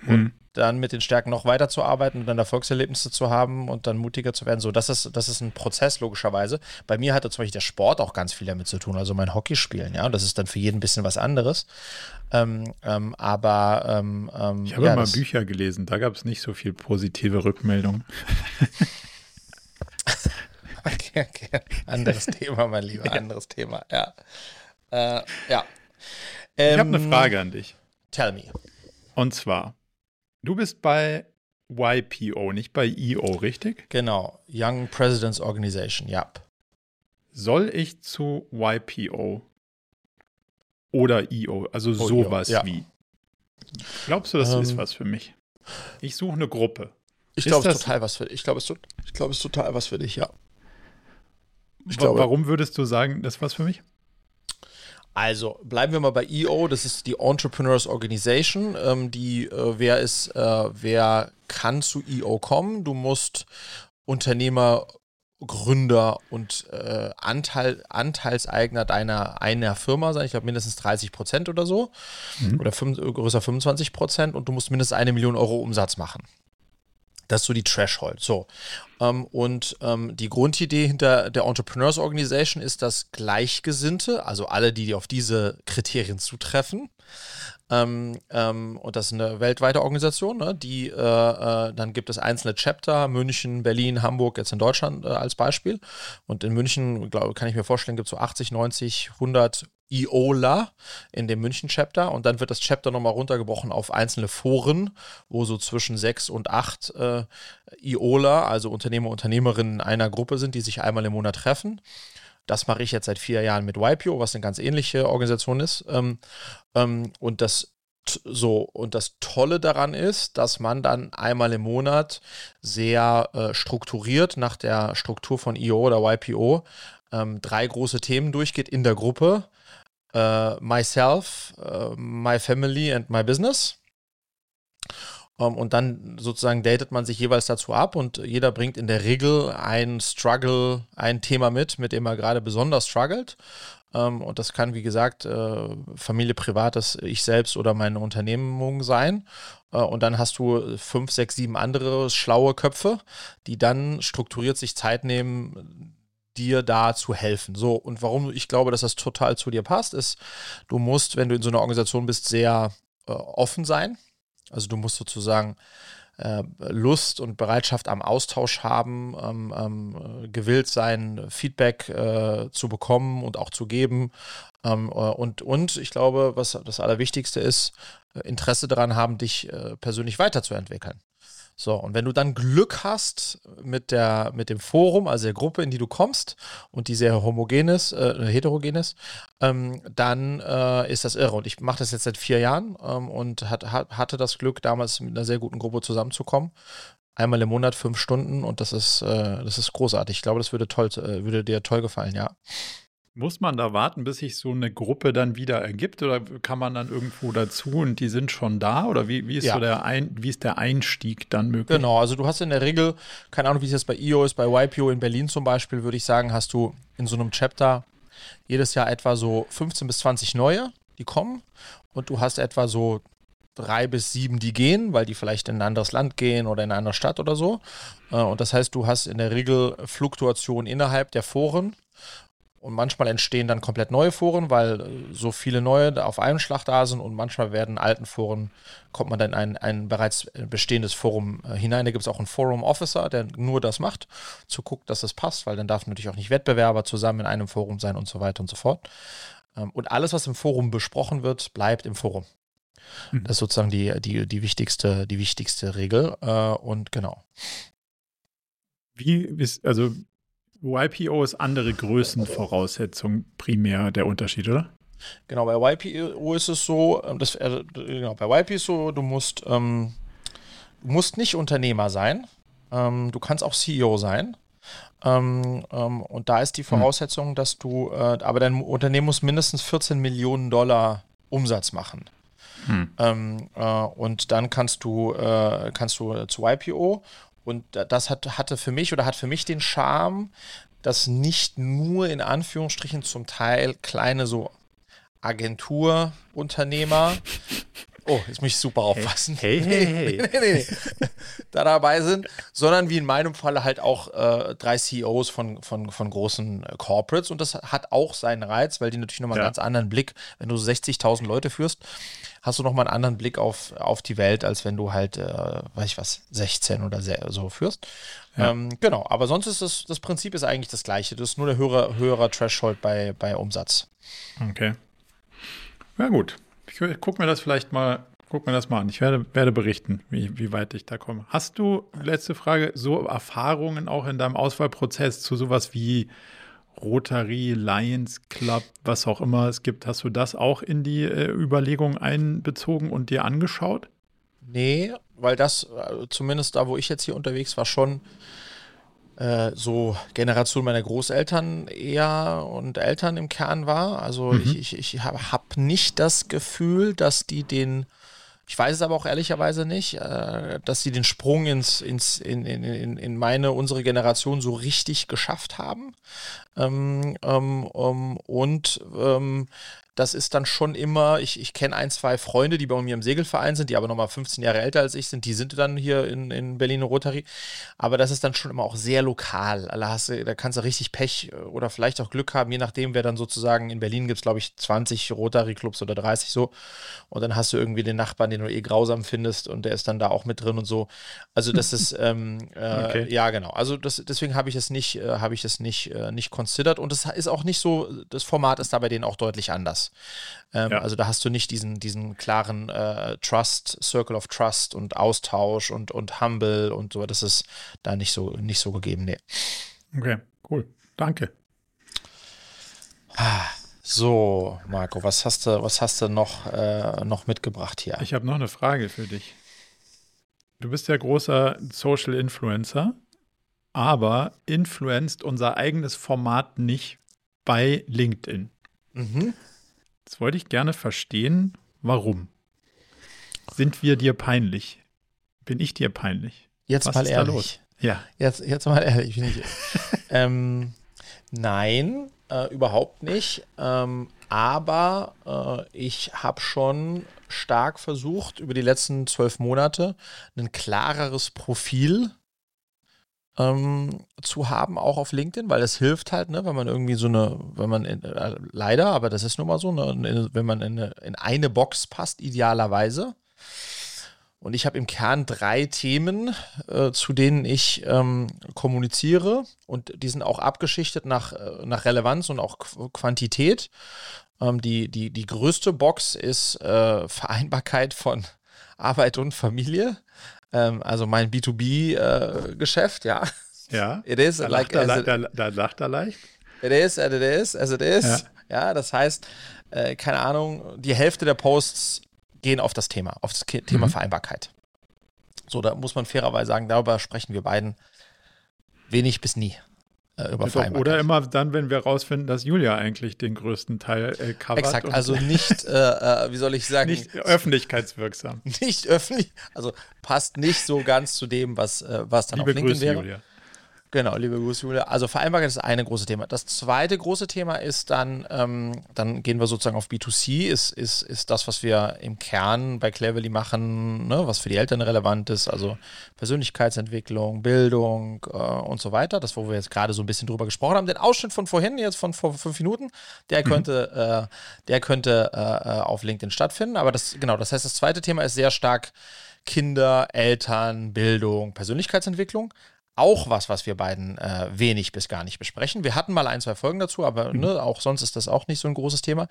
Speaker 1: Und mhm dann mit den Stärken noch weiterzuarbeiten und dann Erfolgserlebnisse zu haben und dann mutiger zu werden. So, das ist, das ist ein Prozess, logischerweise. Bei mir hatte zum Beispiel der Sport auch ganz viel damit zu tun, also mein Hockeyspielen, ja. Und das ist dann für jeden ein bisschen was anderes. Ähm, ähm, aber ähm, ähm
Speaker 2: ich habe ja, mal Bücher gelesen, da gab es nicht so viel positive Rückmeldungen.
Speaker 1: okay, okay. Anderes Thema, mein Lieber, ja. anderes Thema, ja. Äh, ja.
Speaker 2: ich habe eine ähm, Frage an dich.
Speaker 1: Tell me.
Speaker 2: Und zwar, Du bist bei YPO, nicht bei EO, richtig?
Speaker 1: Genau, Young Presidents Organization, ja.
Speaker 2: Soll ich zu YPO oder EO, also oh, sowas ja. wie? Glaubst du, das ähm, ist was für mich? Ich suche eine Gruppe.
Speaker 1: Ich glaube, es ist total was für dich. Ich glaube, es, glaub, es ist total was für dich, ja.
Speaker 2: Ich glaube, warum würdest du sagen, das ist was für mich?
Speaker 1: Also bleiben wir mal bei EO, das ist die Entrepreneurs Organization. Ähm, die, äh, wer ist, äh, wer kann zu EO kommen? Du musst Unternehmer, Gründer und äh, Anteil, Anteilseigner deiner einer Firma sein. Ich glaube mindestens 30 Prozent oder so. Mhm. Oder fünf, größer 25 Prozent und du musst mindestens eine Million Euro Umsatz machen. Das ist so die Threshold. So. Ähm, und ähm, die Grundidee hinter der Entrepreneurs Organization ist, dass Gleichgesinnte, also alle, die auf diese Kriterien zutreffen, ähm, ähm, und das ist eine weltweite Organisation, ne, die, äh, äh, dann gibt es einzelne Chapter, München, Berlin, Hamburg, jetzt in Deutschland äh, als Beispiel. Und in München, glaube kann ich mir vorstellen, gibt es so 80, 90, 100 IOLA in dem München-Chapter und dann wird das Chapter nochmal runtergebrochen auf einzelne Foren, wo so zwischen sechs und acht äh, IOLA, also Unternehmer, Unternehmerinnen einer Gruppe sind, die sich einmal im Monat treffen. Das mache ich jetzt seit vier Jahren mit YPO, was eine ganz ähnliche Organisation ist. Ähm, ähm, und das so, und das Tolle daran ist, dass man dann einmal im Monat sehr äh, strukturiert nach der Struktur von IO oder YPO ähm, drei große Themen durchgeht in der Gruppe uh, myself, uh, my family and my business. Um, ähm, und dann sozusagen datet man sich jeweils dazu ab und jeder bringt in der Regel ein Struggle, ein Thema mit, mit dem er gerade besonders struggelt. Um, ähm, und das kann, wie gesagt, äh, Familie, Privates, ich selbst oder meine Unternehmung sein. Äh, und dann hast du fünf, sechs, sieben andere schlaue Köpfe, die dann strukturiert sich Zeit nehmen, dir da zu helfen. So, und warum ich glaube, dass das total zu dir passt, ist, du musst, wenn du in so einer Organisation bist, sehr äh, offen sein. Also du musst sozusagen äh, Lust und Bereitschaft am Austausch haben, ähm, ähm, gewillt sein, Feedback äh, zu bekommen und auch zu geben. Ähm, äh, und, und ich glaube, was das Allerwichtigste ist, äh, Interesse daran haben, dich äh, persönlich weiterzuentwickeln. So, und wenn du dann Glück hast mit, der, mit dem Forum, also der Gruppe, in die du kommst und die sehr homogen ist, äh, heterogen ist, ähm, dann äh, ist das irre. Und ich mache das jetzt seit vier Jahren ähm, und hat, hat, hatte das Glück, damals mit einer sehr guten Gruppe zusammenzukommen. Einmal im Monat fünf Stunden und das ist, äh, das ist großartig. Ich glaube, das würde, toll, äh, würde dir toll gefallen, ja.
Speaker 2: Muss man da warten, bis sich so eine Gruppe dann wieder ergibt oder kann man dann irgendwo dazu und die sind schon da oder wie, wie ist ja. so der Ein, wie ist der Einstieg dann möglich?
Speaker 1: Genau, also du hast in der Regel, keine Ahnung, wie es jetzt bei IO ist, bei YPO in Berlin zum Beispiel, würde ich sagen, hast du in so einem Chapter jedes Jahr etwa so 15 bis 20 neue, die kommen und du hast etwa so drei bis sieben, die gehen, weil die vielleicht in ein anderes Land gehen oder in eine andere Stadt oder so. Äh, und das heißt, du hast in der Regel Fluktuationen innerhalb der Foren und manchmal entstehen dann komplett neue Foren, weil äh, so viele neue auf einem Schlag da sind und manchmal werden alten Foren, kommt man dann in ein, ein bereits bestehendes Forum äh, hinein. Da gibt es auch einen Forum Officer, der nur das macht, zu gucken, dass es passt, weil dann darf natürlich auch nicht Wettbewerber zusammen in einem Forum sein und so weiter und so fort. Ähm, und alles, was im Forum besprochen wird, bleibt im Forum. Mhm. Das ist sozusagen die, die, die, wichtigste, die wichtigste Regel. Äh, und genau.
Speaker 2: Wie ist, also YPO ist andere Größenvoraussetzung primär der Unterschied, oder?
Speaker 1: Genau, bei YPO ist es so, ähm, das, äh, genau, bei YP ist so, du musst, ähm, du musst nicht Unternehmer sein, ähm, du kannst auch CEO sein. Ähm, ähm, und da ist die hm. Voraussetzung, hm. dass du, äh, aber dein Unternehmen muss mindestens 14 Millionen Dollar Umsatz machen. Hm. Ähm, äh, und dann kannst du, äh, kannst du zu YPO und das hat, hatte für mich oder hat für mich den Charme, dass nicht nur in Anführungsstrichen zum Teil kleine so Agenturunternehmer Oh, jetzt muss ich super aufpassen.
Speaker 2: Hey, hey, hey. nee, nee, nee,
Speaker 1: nee. da dabei sind, sondern wie in meinem Falle halt auch äh, drei CEOs von, von, von großen äh, Corporates. Und das hat auch seinen Reiz, weil die natürlich nochmal ja. einen ganz anderen Blick, wenn du 60.000 Leute führst, hast du nochmal einen anderen Blick auf, auf die Welt, als wenn du halt, äh, weiß ich was, 16 oder so führst. Ja. Ähm, genau, aber sonst ist das, das Prinzip ist eigentlich das gleiche. Das ist nur der höhere, höhere Threshold bei, bei Umsatz.
Speaker 2: Okay. Ja, gut. Ich guck mir das vielleicht mal, guck mir das mal an. Ich werde, werde berichten, wie, wie weit ich da komme. Hast du, letzte Frage, so Erfahrungen auch in deinem Auswahlprozess zu sowas wie Rotary, Lions Club, was auch immer es gibt. Hast du das auch in die äh, Überlegung einbezogen und dir angeschaut?
Speaker 1: Nee, weil das, äh, zumindest da, wo ich jetzt hier unterwegs war, schon äh, so Generation meiner Großeltern eher und Eltern im Kern war. Also mhm. ich, ich, ich habe hab nicht das Gefühl, dass die den ich weiß es aber auch ehrlicherweise nicht, äh, dass sie den Sprung ins, ins, in, in, in meine, unsere Generation so richtig geschafft haben. Ähm, ähm, ähm, und ähm, das ist dann schon immer, ich, ich kenne ein, zwei Freunde, die bei mir im Segelverein sind, die aber nochmal 15 Jahre älter als ich sind, die sind dann hier in, in Berlin Rotary. Aber das ist dann schon immer auch sehr lokal. Da, hast du, da kannst du richtig Pech oder vielleicht auch Glück haben, je nachdem, wer dann sozusagen in Berlin gibt es, glaube ich, 20 Rotary-Clubs oder 30 so. Und dann hast du irgendwie den Nachbarn, den du eh grausam findest und der ist dann da auch mit drin und so. Also das ist, ähm, äh, okay. ja genau. Also das, deswegen habe ich es nicht, äh, habe ich es nicht, äh, nicht considered. Und es ist auch nicht so, das Format ist da bei denen auch deutlich anders. Ähm, ja. Also da hast du nicht diesen, diesen klaren äh, Trust, Circle of Trust und Austausch und, und Humble und so. Das ist da nicht so, nicht so gegeben, nee.
Speaker 2: Okay, cool. Danke.
Speaker 1: So, Marco, was hast du, was hast du noch, äh, noch mitgebracht hier?
Speaker 2: Ich habe noch eine Frage für dich. Du bist ja großer Social Influencer, aber influenzt unser eigenes Format nicht bei LinkedIn. Mhm. Jetzt wollte ich gerne verstehen, warum. Sind wir dir peinlich? Bin ich dir peinlich?
Speaker 1: Jetzt Was mal ehrlich.
Speaker 2: Ja.
Speaker 1: Jetzt, jetzt mal ehrlich. ähm, nein, äh, überhaupt nicht. Ähm, aber äh, ich habe schon stark versucht, über die letzten zwölf Monate ein klareres Profil ähm, zu haben, auch auf LinkedIn, weil es hilft halt, ne, wenn man irgendwie so eine, wenn man in, äh, leider, aber das ist nun mal so, ne, wenn man in eine, in eine Box passt, idealerweise. Und ich habe im Kern drei Themen, äh, zu denen ich ähm, kommuniziere. Und die sind auch abgeschichtet nach, äh, nach Relevanz und auch Qu Quantität. Ähm, die, die, die größte Box ist äh, Vereinbarkeit von Arbeit und Familie. Ähm, also mein B2B-Geschäft, äh, ja.
Speaker 2: Ja.
Speaker 1: It is
Speaker 2: da
Speaker 1: like
Speaker 2: lacht er, da, da lacht er leicht.
Speaker 1: It is as it is, as it is. Ja, ja das heißt, äh, keine Ahnung, die Hälfte der Posts gehen auf das Thema, auf das Thema mhm. Vereinbarkeit. So, da muss man fairerweise sagen, darüber sprechen wir beiden wenig bis nie. Äh, über
Speaker 2: Vereinbarkeit. Oder immer dann, wenn wir rausfinden, dass Julia eigentlich den größten Teil äh, covert.
Speaker 1: Exakt, also nicht, äh, äh, wie soll ich sagen?
Speaker 2: Nicht öffentlichkeitswirksam.
Speaker 1: Nicht öffentlich, also passt nicht so ganz zu dem, was, äh, was dann
Speaker 2: Liebe
Speaker 1: auf LinkedIn
Speaker 2: Grüße,
Speaker 1: wäre.
Speaker 2: Julia.
Speaker 1: Genau, liebe Grüße, Julia. Also Vereinbarkeit ist eine große Thema. Das zweite große Thema ist dann, ähm, dann gehen wir sozusagen auf B2C, ist, ist, ist das, was wir im Kern bei Cleverly machen, ne, was für die Eltern relevant ist, also Persönlichkeitsentwicklung, Bildung äh, und so weiter. Das, wo wir jetzt gerade so ein bisschen drüber gesprochen haben. Den Ausschnitt von vorhin, jetzt von vor fünf Minuten, der könnte, mhm. äh, der könnte äh, auf LinkedIn stattfinden. Aber das, genau, das heißt, das zweite Thema ist sehr stark Kinder, Eltern, Bildung, Persönlichkeitsentwicklung auch was, was wir beiden äh, wenig bis gar nicht besprechen. Wir hatten mal ein, zwei Folgen dazu, aber mhm. ne, auch sonst ist das auch nicht so ein großes Thema.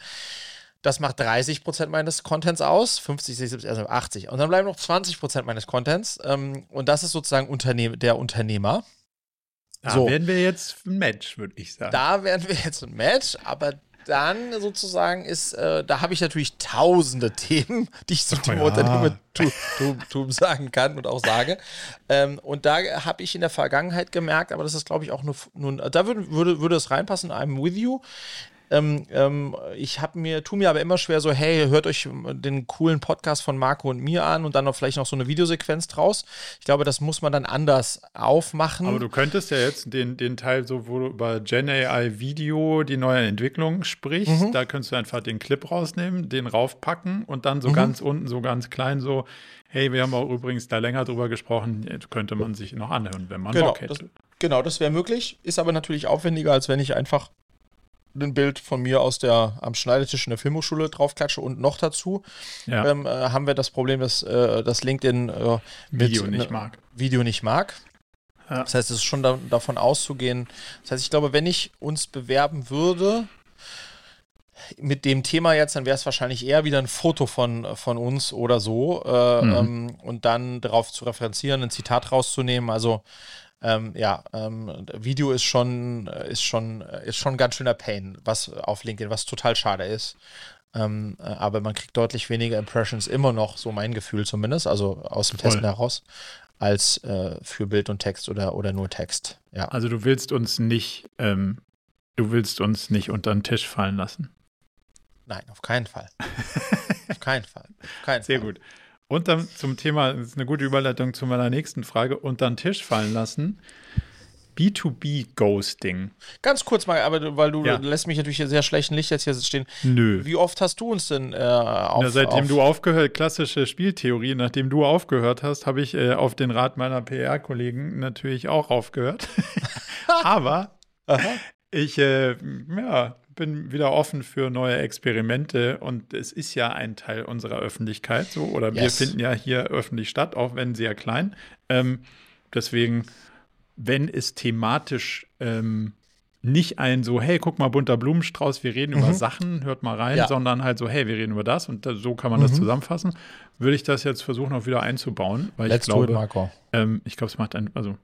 Speaker 1: Das macht 30 Prozent meines Contents aus, 50, 60, 70, also 80. Und dann bleiben noch 20 Prozent meines Contents. Ähm, und das ist sozusagen Unterne der Unternehmer.
Speaker 2: Da so. werden wir jetzt ein Match, würde ich sagen.
Speaker 1: Da werden wir jetzt ein Match, aber dann sozusagen ist, äh, da habe ich natürlich tausende Themen, die ich zu dem ja. Unternehmertum sagen kann und auch sage. Ähm, und da habe ich in der Vergangenheit gemerkt, aber das ist, glaube ich, auch nur, nur da würde, würde, würde es reinpassen, I'm with you. Ähm, ähm, ich habe mir, tu mir aber immer schwer so, hey, hört euch den coolen Podcast von Marco und mir an und dann noch vielleicht noch so eine Videosequenz draus. Ich glaube, das muss man dann anders aufmachen.
Speaker 2: Aber du könntest ja jetzt den, den Teil so, wo du über Gen AI Video die neue Entwicklung sprichst, mhm. da könntest du einfach den Clip rausnehmen, den raufpacken und dann so mhm. ganz unten, so ganz klein so, hey, wir haben auch übrigens da länger drüber gesprochen, könnte man sich noch anhören, wenn man
Speaker 1: genau,
Speaker 2: Bock hätte.
Speaker 1: Das, genau, das wäre möglich, ist aber natürlich aufwendiger, als wenn ich einfach ein Bild von mir aus der am Schneidetisch in der Filmhochschule draufklatsche und noch dazu ja. ähm, äh, haben wir das Problem, dass äh, das LinkedIn äh,
Speaker 2: Video nicht mag.
Speaker 1: Video nicht mag. Ja. Das heißt, es ist schon da, davon auszugehen. Das heißt, ich glaube, wenn ich uns bewerben würde mit dem Thema jetzt, dann wäre es wahrscheinlich eher wieder ein Foto von, von uns oder so äh, mhm. ähm, und dann darauf zu referenzieren, ein Zitat rauszunehmen. Also ähm, ja, ähm, Video ist schon, ist schon, ist schon ganz schöner Pain, was auf LinkedIn, was total schade ist. Ähm, äh, aber man kriegt deutlich weniger Impressions immer noch, so mein Gefühl zumindest, also aus dem Voll. Testen heraus, als äh, für Bild und Text oder, oder nur Text. Ja.
Speaker 2: Also du willst uns nicht, ähm, du willst uns nicht unter den Tisch fallen lassen.
Speaker 1: Nein, auf keinen Fall. auf keinen Fall. Auf
Speaker 2: keinen Sehr Fall. gut. Und dann zum Thema, das ist eine gute Überleitung zu meiner nächsten Frage, unter den Tisch fallen lassen. B2B-Ghosting.
Speaker 1: Ganz kurz mal, aber weil du ja. lässt mich natürlich sehr schlechten Licht jetzt hier stehen.
Speaker 2: Nö.
Speaker 1: Wie oft hast du uns denn äh, auf,
Speaker 2: ja, Seitdem auf du aufgehört, klassische Spieltheorie, nachdem du aufgehört hast, habe ich äh, auf den Rat meiner PR-Kollegen natürlich auch aufgehört. aber ich, äh, ja, bin wieder offen für neue Experimente und es ist ja ein Teil unserer Öffentlichkeit so oder yes. wir finden ja hier öffentlich statt, auch wenn sehr klein. Ähm, deswegen, wenn es thematisch ähm, nicht ein so, hey, guck mal, bunter Blumenstrauß, wir reden mhm. über Sachen, hört mal rein, ja. sondern halt so, hey, wir reden über das und so kann man mhm. das zusammenfassen, würde ich das jetzt versuchen, auch wieder einzubauen, weil Let's ich glaube, ähm, ich glaube, es macht ein, also,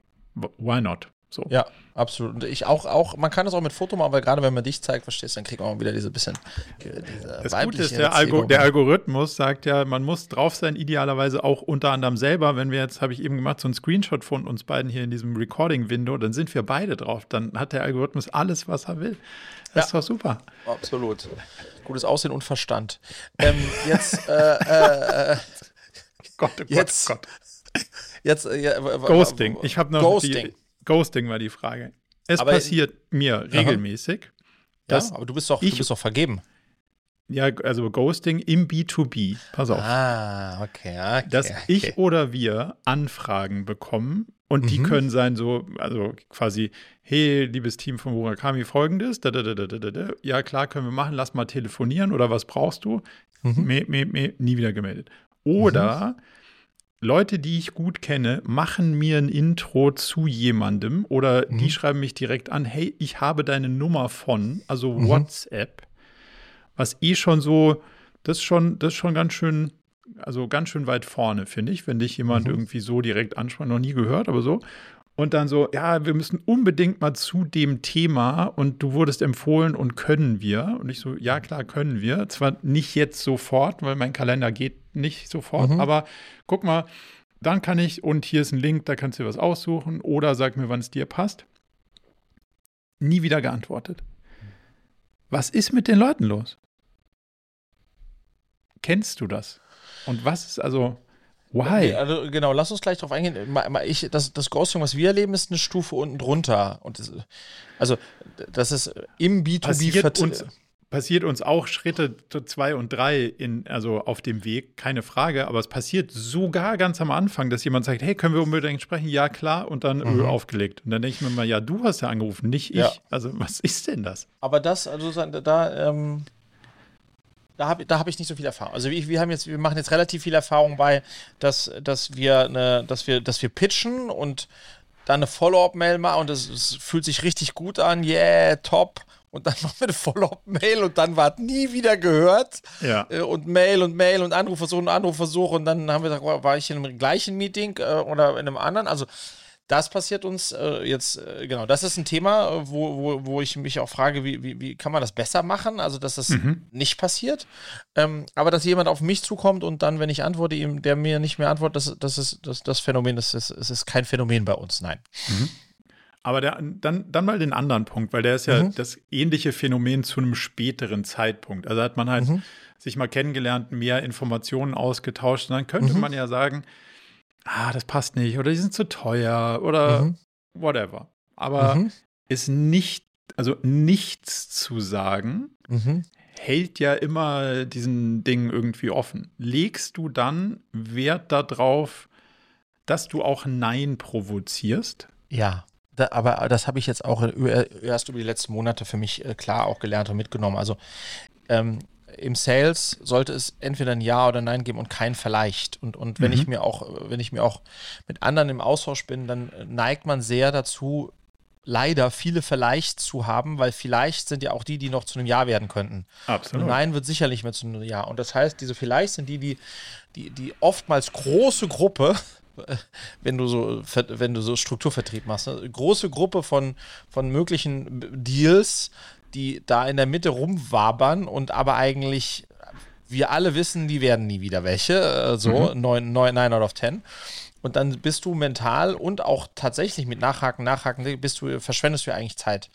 Speaker 2: why not? So.
Speaker 1: Ja, absolut. Und ich auch, auch, man kann das auch mit Foto machen, weil gerade wenn man dich zeigt, verstehst, dann kriegt man auch wieder diese bisschen
Speaker 2: diese Das Gute ist, der, Algo, der, Algorithmus sagt ja, man muss drauf sein, idealerweise auch unter anderem selber. Wenn wir jetzt, habe ich eben gemacht, so einen Screenshot von uns beiden hier in diesem Recording-Window, dann sind wir beide drauf. Dann hat der Algorithmus alles, was er will. Das ja. ist doch super.
Speaker 1: Absolut. Gutes Aussehen und Verstand. Ähm, jetzt, äh, äh, äh
Speaker 2: Gott, oh Gott, jetzt, oh Gott.
Speaker 1: Jetzt, äh,
Speaker 2: Ghosting. Ich habe noch Ghosting. Die, Ghosting war die Frage. Es aber passiert in, mir regelmäßig.
Speaker 1: Ja, aber du bist doch, ich, du bist doch vergeben.
Speaker 2: Ja, also Ghosting im B2B. Pass auf.
Speaker 1: Ah, okay. okay
Speaker 2: dass
Speaker 1: okay.
Speaker 2: ich oder wir Anfragen bekommen und mhm. die können sein so, also quasi, hey, liebes Team von Murakami, folgendes, da, da, da, ja klar, können wir machen, lass mal telefonieren oder was brauchst du? Mhm. Me, me, me, nie wieder gemeldet. Oder mhm. Leute, die ich gut kenne, machen mir ein Intro zu jemandem oder mhm. die schreiben mich direkt an, hey, ich habe deine Nummer von, also mhm. WhatsApp, was eh schon so, das ist schon, das ist schon ganz schön, also ganz schön weit vorne, finde ich, wenn dich jemand mhm. irgendwie so direkt anspricht, noch nie gehört, aber so. Und dann so, ja, wir müssen unbedingt mal zu dem Thema und du wurdest empfohlen und können wir. Und ich so, ja, klar, können wir. Zwar nicht jetzt sofort, weil mein Kalender geht nicht sofort, mhm. aber guck mal, dann kann ich, und hier ist ein Link, da kannst du dir was aussuchen oder sag mir, wann es dir passt. nie wieder geantwortet. Was ist mit den Leuten los? Kennst du das? Und was ist also, why?
Speaker 1: Also genau, lass uns gleich drauf eingehen. Ich, das, das Ghosting, was wir erleben, ist eine Stufe unten drunter. Und das, also, das ist im B2B-Vertrieb
Speaker 2: passiert uns auch Schritte zwei und drei in, also auf dem Weg, keine Frage. Aber es passiert sogar ganz am Anfang, dass jemand sagt, hey, können wir unbedingt sprechen? Ja, klar. Und dann mhm. aufgelegt. Und dann denke ich mir mal, ja, du hast ja angerufen, nicht ich. Ja. Also was ist denn das?
Speaker 1: Aber das, also da, ähm, da habe da hab ich nicht so viel Erfahrung. Also wir, wir haben jetzt, wir machen jetzt relativ viel Erfahrung bei, dass, dass wir eine, dass wir, dass wir pitchen und dann eine Follow-up-Mail machen und es fühlt sich richtig gut an, yeah, top und dann machen wir eine Follow-up-Mail und dann war nie wieder gehört.
Speaker 2: Ja.
Speaker 1: Äh, und Mail und Mail und Anrufversuch und Anrufversuch und dann haben wir gesagt, war ich in einem gleichen Meeting äh, oder in einem anderen. Also das passiert uns äh, jetzt, äh, genau, das ist ein Thema, äh, wo, wo, wo ich mich auch frage, wie, wie, wie kann man das besser machen? Also, dass das mhm. nicht passiert. Ähm, aber dass jemand auf mich zukommt und dann, wenn ich antworte, ihm, der mir nicht mehr antwortet, das, das ist das, das Phänomen, das ist, es ist kein Phänomen bei uns, nein. Mhm.
Speaker 2: Aber der, dann, dann mal den anderen Punkt, weil der ist ja mhm. das ähnliche Phänomen zu einem späteren Zeitpunkt. Also hat man halt mhm. sich mal kennengelernt, mehr Informationen ausgetauscht. Und dann könnte mhm. man ja sagen, ah, das passt nicht oder die sind zu teuer oder mhm. whatever. Aber mhm. ist nicht, also nichts zu sagen, mhm. hält ja immer diesen Ding irgendwie offen. Legst du dann Wert darauf, dass du auch Nein provozierst?
Speaker 1: Ja da, aber das habe ich jetzt auch erst über die letzten Monate für mich äh, klar auch gelernt und mitgenommen. Also ähm, im Sales sollte es entweder ein Ja oder Nein geben und kein Vielleicht. Und, und wenn mhm. ich mir auch, wenn ich mir auch mit anderen im Austausch bin, dann neigt man sehr dazu, leider viele Vielleicht zu haben, weil vielleicht sind ja auch die, die noch zu einem Ja werden könnten.
Speaker 2: Absolut.
Speaker 1: Und Nein wird sicherlich mehr zu einem Ja. Und das heißt, diese Vielleicht sind die, die, die, die oftmals große Gruppe wenn du so, wenn du so Strukturvertrieb machst. Eine große Gruppe von, von möglichen Deals, die da in der Mitte rumwabern und aber eigentlich wir alle wissen, die werden nie wieder welche. Äh, so, mhm. 9, 9, 9 out of 10. Und dann bist du mental und auch tatsächlich mit Nachhaken, Nachhaken, bist du, verschwendest du ja eigentlich Zeit.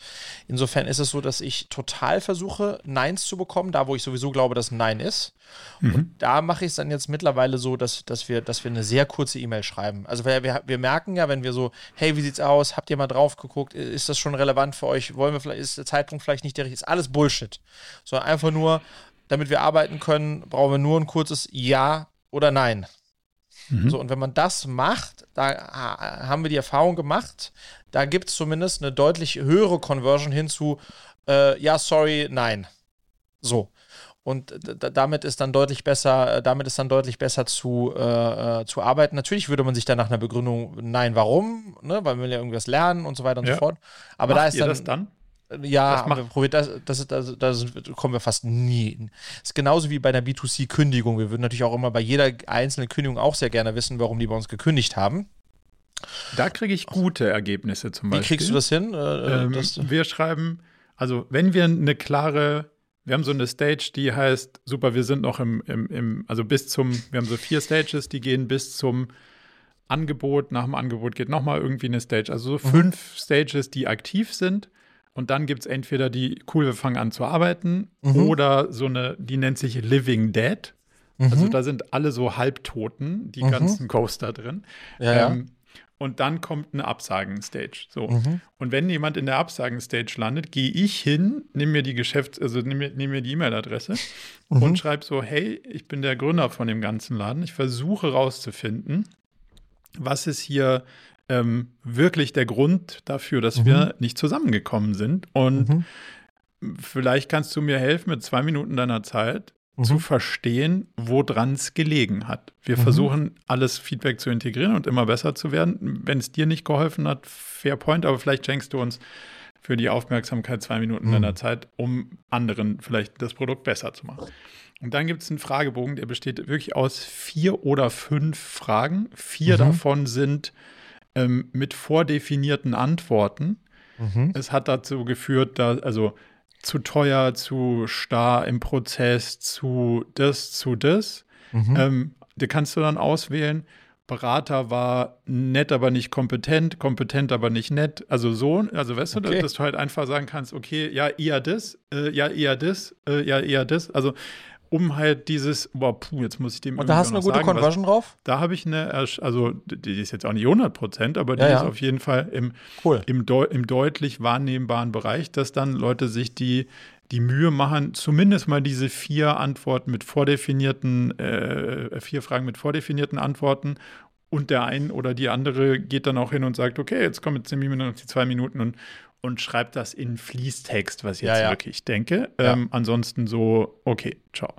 Speaker 1: Insofern ist es so, dass ich total versuche, Neins zu bekommen, da wo ich sowieso glaube, dass ein Nein ist. Mhm. Und da mache ich es dann jetzt mittlerweile so, dass, dass, wir, dass wir eine sehr kurze E-Mail schreiben. Also wir, wir, wir merken ja, wenn wir so, hey, wie sieht's aus? Habt ihr mal drauf geguckt? Ist das schon relevant für euch? Wollen wir vielleicht, ist der Zeitpunkt vielleicht nicht der richtige? Ist alles Bullshit. Sondern einfach nur, damit wir arbeiten können, brauchen wir nur ein kurzes Ja oder Nein. Mhm. So, und wenn man das macht, da haben wir die Erfahrung gemacht, da gibt es zumindest eine deutlich höhere Conversion hin zu äh, ja, sorry, nein. So. Und damit ist dann deutlich besser, äh, damit ist dann deutlich besser zu, äh, äh, zu arbeiten. Natürlich würde man sich dann nach einer Begründung, nein, warum, ne, weil man will ja irgendwas lernen und so weiter und ja. so fort. Aber Macht da ist dann, das dann? Ja, das, probiert, das, das, das, das, kommen wir fast nie. Das ist genauso wie bei einer B2C-Kündigung. Wir würden natürlich auch immer bei jeder einzelnen Kündigung auch sehr gerne wissen, warum die bei uns gekündigt haben.
Speaker 2: Da kriege ich gute Ergebnisse zum Beispiel.
Speaker 1: Wie kriegst du das hin?
Speaker 2: Äh, ähm, das wir schreiben, also wenn wir eine klare, wir haben so eine Stage, die heißt, super, wir sind noch im, im, im also bis zum, wir haben so vier Stages, die gehen bis zum Angebot, nach dem Angebot geht nochmal irgendwie eine Stage. Also so mhm. fünf Stages, die aktiv sind. Und dann gibt es entweder die, cool, wir fangen an zu arbeiten, mhm. oder so eine, die nennt sich Living Dead. Also mhm. Also da sind alle so Halbtoten, die mhm. ganzen Coaster drin. Ja, ähm, Und dann kommt eine Absagen-Stage. So. Mhm. Und wenn jemand in der Absagen-Stage landet, gehe ich hin, nehme mir die Geschäfts-, also nehme mir, nehm mir die E-Mail-Adresse mhm. und schreibe so: Hey, ich bin der Gründer von dem ganzen Laden. Ich versuche rauszufinden, was ist hier ähm, wirklich der Grund dafür, dass mhm. wir nicht zusammengekommen sind. Und mhm. vielleicht kannst du mir helfen, mit zwei Minuten deiner Zeit mhm. zu verstehen, woran es gelegen hat. Wir mhm. versuchen, alles Feedback zu integrieren und immer besser zu werden. Wenn es dir nicht geholfen hat, fair point, aber vielleicht schenkst du uns für die Aufmerksamkeit zwei Minuten mhm. deiner Zeit, um anderen vielleicht das Produkt besser zu machen. Und dann gibt es einen Fragebogen, der besteht wirklich aus vier oder fünf Fragen. Vier mhm. davon sind ähm, mit vordefinierten Antworten. Mhm. Es hat dazu geführt, dass, also zu teuer, zu starr im Prozess, zu das, zu das. Mhm. Ähm, die kannst du dann auswählen. Berater war nett, aber nicht kompetent, kompetent, aber nicht nett. Also so, also weißt okay. du, dass, du halt einfach sagen kannst, okay, ja, eher das, äh, ja, eher das, äh, ja, eher das. Also um halt dieses, boah, puh, jetzt muss ich dem
Speaker 1: Und da hast du eine gute sagen, Conversion was, drauf?
Speaker 2: Da habe ich eine, also die ist jetzt auch nicht 100 Prozent, aber die ja, ja. ist auf jeden Fall im, cool. im, im deutlich wahrnehmbaren Bereich, dass dann Leute sich die die Mühe machen, zumindest mal diese vier Antworten mit vordefinierten, äh, vier Fragen mit vordefinierten Antworten und der ein oder die andere geht dann auch hin und sagt, okay, jetzt kommen jetzt die Minuten, die zwei Minuten und, und schreibt das in Fließtext, was ich jetzt ja, ja. wirklich denke. Ja. Ähm, ansonsten so, okay, ciao.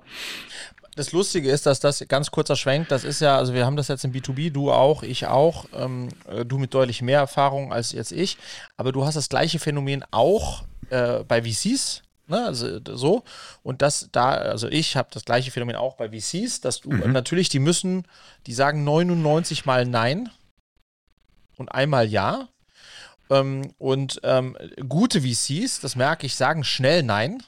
Speaker 1: Das Lustige ist, dass das ganz kurzer Schwenk, das ist ja, also wir haben das jetzt im B2B, du auch, ich auch, ähm, äh, du mit deutlich mehr Erfahrung als jetzt ich, aber du hast das gleiche Phänomen auch äh, bei VCs, Ne, also so. Und das da, also ich habe das gleiche Phänomen auch bei VCs, dass du mhm. natürlich, die müssen, die sagen 99 mal Nein und einmal Ja. Ähm, und ähm, gute VCs, das merke ich, sagen schnell Nein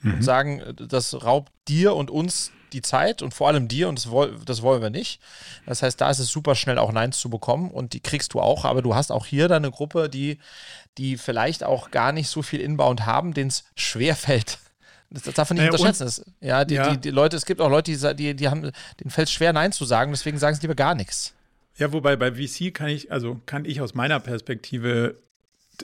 Speaker 1: mhm. und sagen, das raubt dir und uns die Zeit und vor allem dir und das, das, wollen wir nicht. Das heißt, da ist es super schnell auch Neins zu bekommen und die kriegst du auch, aber du hast auch hier dann eine Gruppe, die, die vielleicht auch gar nicht so viel Inbound haben, denen es schwerfällt. Das, das darf man nicht äh, unterschätzen. Das, ja, die, ja. Die, die, Leute, es gibt auch Leute, die, die, die haben, denen fällt es schwer, Nein zu sagen, deswegen sagen sie lieber gar nichts.
Speaker 2: Ja, wobei bei VC kann ich, also kann ich aus meiner Perspektive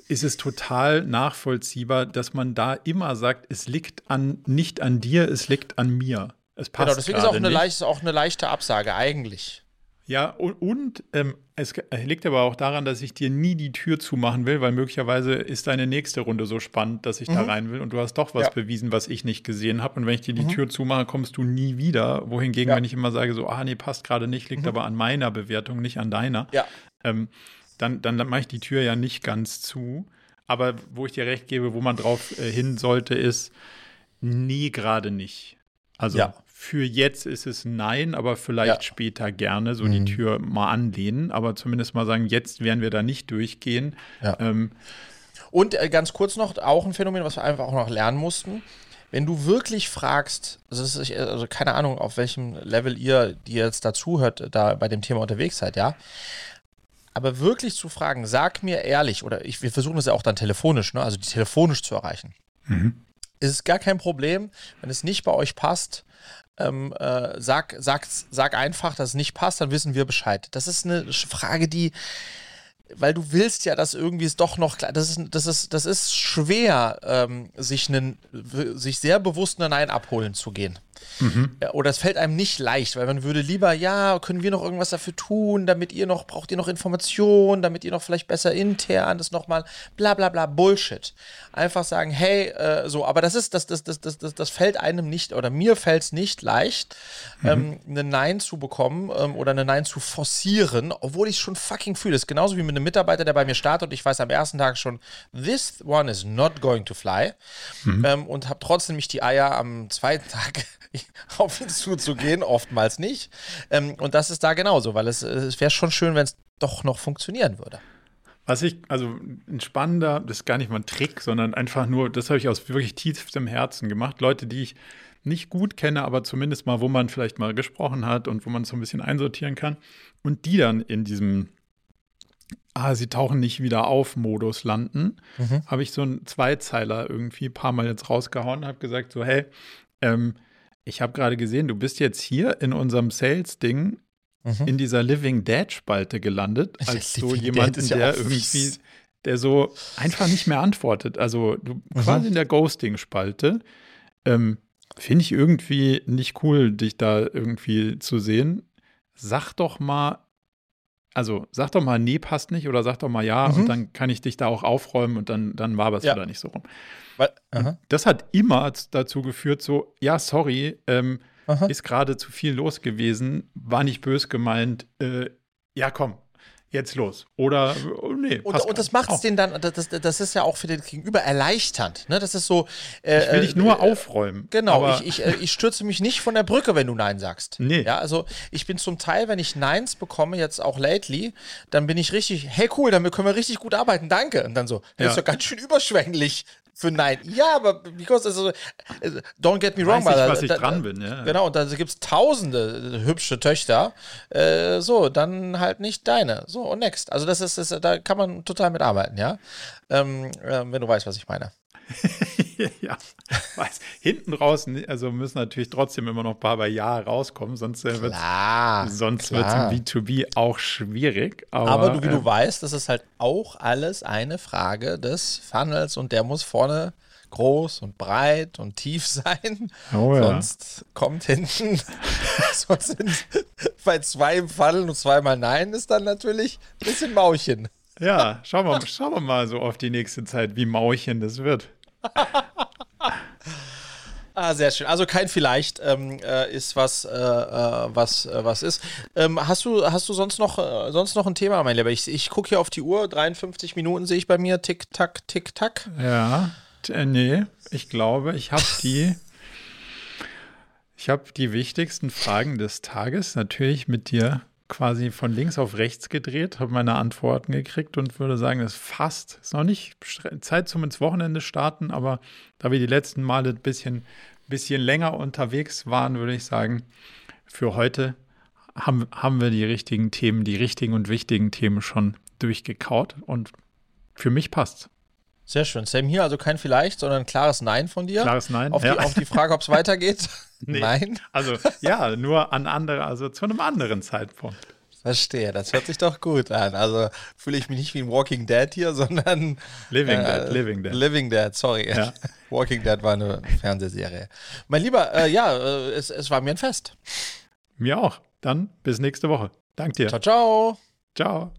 Speaker 2: ist es total nachvollziehbar, dass man da immer sagt, es liegt an nicht an dir, es liegt an mir. Es passt genau,
Speaker 1: deswegen ist auch eine, leicht, auch eine leichte Absage eigentlich.
Speaker 2: Ja, und, und ähm, es liegt aber auch daran, dass ich dir nie die Tür zumachen will, weil möglicherweise ist deine nächste Runde so spannend, dass ich mhm. da rein will und du hast doch was ja. bewiesen, was ich nicht gesehen habe. Und wenn ich dir die mhm. Tür zumache, kommst du nie wieder. Wohingegen, ja. wenn ich immer sage, so, ah, nee, passt gerade nicht, liegt mhm. aber an meiner Bewertung, nicht an deiner,
Speaker 1: ja.
Speaker 2: ähm, dann, dann mache ich die Tür ja nicht ganz zu. Aber wo ich dir recht gebe, wo man drauf äh, hin sollte, ist, nie gerade nicht. Also ja für jetzt ist es nein, aber vielleicht ja. später gerne so mhm. die Tür mal anlehnen, aber zumindest mal sagen, jetzt werden wir da nicht durchgehen.
Speaker 1: Ja. Ähm, und äh, ganz kurz noch, auch ein Phänomen, was wir einfach auch noch lernen mussten. Wenn du wirklich fragst, also, ist, also keine Ahnung, auf welchem Level ihr, die jetzt dazuhört, da bei dem Thema unterwegs seid, ja. Aber wirklich zu fragen, sag mir ehrlich, oder ich, wir versuchen das ja auch dann telefonisch, ne, also die telefonisch zu erreichen. Mhm. Ist es gar kein Problem, wenn es nicht bei euch passt, ähm, äh, sag, sag, sag einfach, dass es nicht passt, dann wissen wir Bescheid. Das ist eine Frage, die, weil du willst ja, dass irgendwie es doch noch klar, das ist, das ist, das ist schwer, ähm, sich, einen, sich sehr bewusst einen Nein abholen zu gehen. Mhm. Oder es fällt einem nicht leicht, weil man würde lieber, ja, können wir noch irgendwas dafür tun, damit ihr noch, braucht ihr noch Informationen, damit ihr noch vielleicht besser intern das nochmal, bla bla bla, Bullshit. Einfach sagen, hey, äh, so, aber das ist, das, das, das, das, das, das fällt einem nicht, oder mir fällt es nicht leicht, mhm. ähm, eine Nein zu bekommen ähm, oder eine Nein zu forcieren, obwohl ich es schon fucking fühle. Das ist genauso wie mit einem Mitarbeiter, der bei mir startet und ich weiß am ersten Tag schon, this one is not going to fly. Mhm. Ähm, und habe trotzdem mich die Eier am zweiten Tag auf ihn zuzugehen, oftmals nicht. Ähm, und das ist da genauso, weil es, es wäre schon schön, wenn es doch noch funktionieren würde.
Speaker 2: Was ich, also ein spannender, das ist gar nicht mal ein Trick, sondern einfach nur, das habe ich aus wirklich tiefstem Herzen gemacht. Leute, die ich nicht gut kenne, aber zumindest mal, wo man vielleicht mal gesprochen hat und wo man so ein bisschen einsortieren kann. Und die dann in diesem, ah, sie tauchen nicht wieder auf Modus landen, mhm. habe ich so einen Zweizeiler irgendwie ein paar Mal jetzt rausgehauen, habe gesagt so, hey, ähm, ich habe gerade gesehen, du bist jetzt hier in unserem Sales-Ding mhm. in dieser Living Dead-Spalte gelandet, als so jemand, ja der irgendwie, der so einfach nicht mehr antwortet. Also du mhm. quasi in der Ghosting-Spalte. Ähm, Finde ich irgendwie nicht cool, dich da irgendwie zu sehen. Sag doch mal, also sag doch mal, nee, passt nicht oder sag doch mal ja mhm. und dann kann ich dich da auch aufräumen und dann, dann war es ja. da nicht so rum. Weil, das hat immer dazu geführt, so, ja, sorry, ähm, ist gerade zu viel los gewesen, war nicht bös gemeint, äh, ja, komm, jetzt los. Oder oh, nee.
Speaker 1: Und, und das macht es den dann, das, das ist ja auch für den Gegenüber erleichternd. Ne? Das ist so.
Speaker 2: Äh, ich will dich nur äh, aufräumen.
Speaker 1: Genau, ich, ich, äh, ich stürze mich nicht von der Brücke, wenn du Nein sagst. Nee. Ja, also ich bin zum Teil, wenn ich Neins bekomme, jetzt auch lately, dann bin ich richtig, hey cool, damit können wir richtig gut arbeiten, danke. Und dann so, das ja. ist doch ganz schön überschwänglich. Für Nein. Ja, aber because, also, don't get me wrong,
Speaker 2: Weiß ich,
Speaker 1: weil,
Speaker 2: was ich
Speaker 1: da,
Speaker 2: dran bin, ja.
Speaker 1: Genau, und da gibt es tausende hübsche Töchter. Äh, so, dann halt nicht deine. So, und next. Also, das ist, das, da kann man total mitarbeiten, ja. Ähm, äh, wenn du weißt, was ich meine.
Speaker 2: ja, weiß. Hinten raus, also müssen natürlich trotzdem immer noch ein paar bei Ja rauskommen, sonst äh, wird es im B2B auch schwierig. Aber,
Speaker 1: aber du, wie äh, du weißt, das ist halt auch alles eine Frage des Funnels und der muss vorne groß und breit und tief sein.
Speaker 2: Oh, ja.
Speaker 1: Sonst kommt hinten, sonst sind bei zwei im Funnel und zweimal Nein ist dann natürlich ein bisschen Mauchen.
Speaker 2: Ja, schauen wir, schauen wir mal so auf die nächste Zeit, wie Mauchen das wird.
Speaker 1: ah, sehr schön. Also kein vielleicht ähm, äh, ist was, äh, äh, was, äh, was ist. Ähm, hast du, hast du sonst noch, äh, sonst noch ein Thema, mein Lieber? Ich, ich gucke hier auf die Uhr, 53 Minuten sehe ich bei mir, tick, tack, tick, tack.
Speaker 2: Ja, äh, nee, ich glaube, ich habe die, ich habe die wichtigsten Fragen des Tages natürlich mit dir quasi von links auf rechts gedreht, habe meine Antworten gekriegt und würde sagen, es fast, ist noch nicht Zeit zum ins Wochenende starten, aber da wir die letzten Male ein bisschen, bisschen länger unterwegs waren, würde ich sagen, für heute haben, haben wir die richtigen Themen, die richtigen und wichtigen Themen schon durchgekaut und für mich passt.
Speaker 1: Sehr schön. Sam hier, also kein Vielleicht, sondern ein klares Nein von dir.
Speaker 2: Klares Nein.
Speaker 1: Auf,
Speaker 2: ja.
Speaker 1: die, auf die Frage, ob es weitergeht.
Speaker 2: Nee.
Speaker 1: Nein.
Speaker 2: Also ja, nur an andere, also zu einem anderen Zeitpunkt.
Speaker 1: Verstehe, das hört sich doch gut an. Also fühle ich mich nicht wie ein Walking Dead hier, sondern
Speaker 2: Living äh, Dead, Living Dead.
Speaker 1: Living Dead, sorry.
Speaker 2: Ja.
Speaker 1: Walking Dead war eine Fernsehserie. Mein Lieber, äh, ja, äh, es, es war mir ein Fest.
Speaker 2: Mir auch. Dann bis nächste Woche. Dank dir.
Speaker 1: Ciao, ciao.
Speaker 2: Ciao.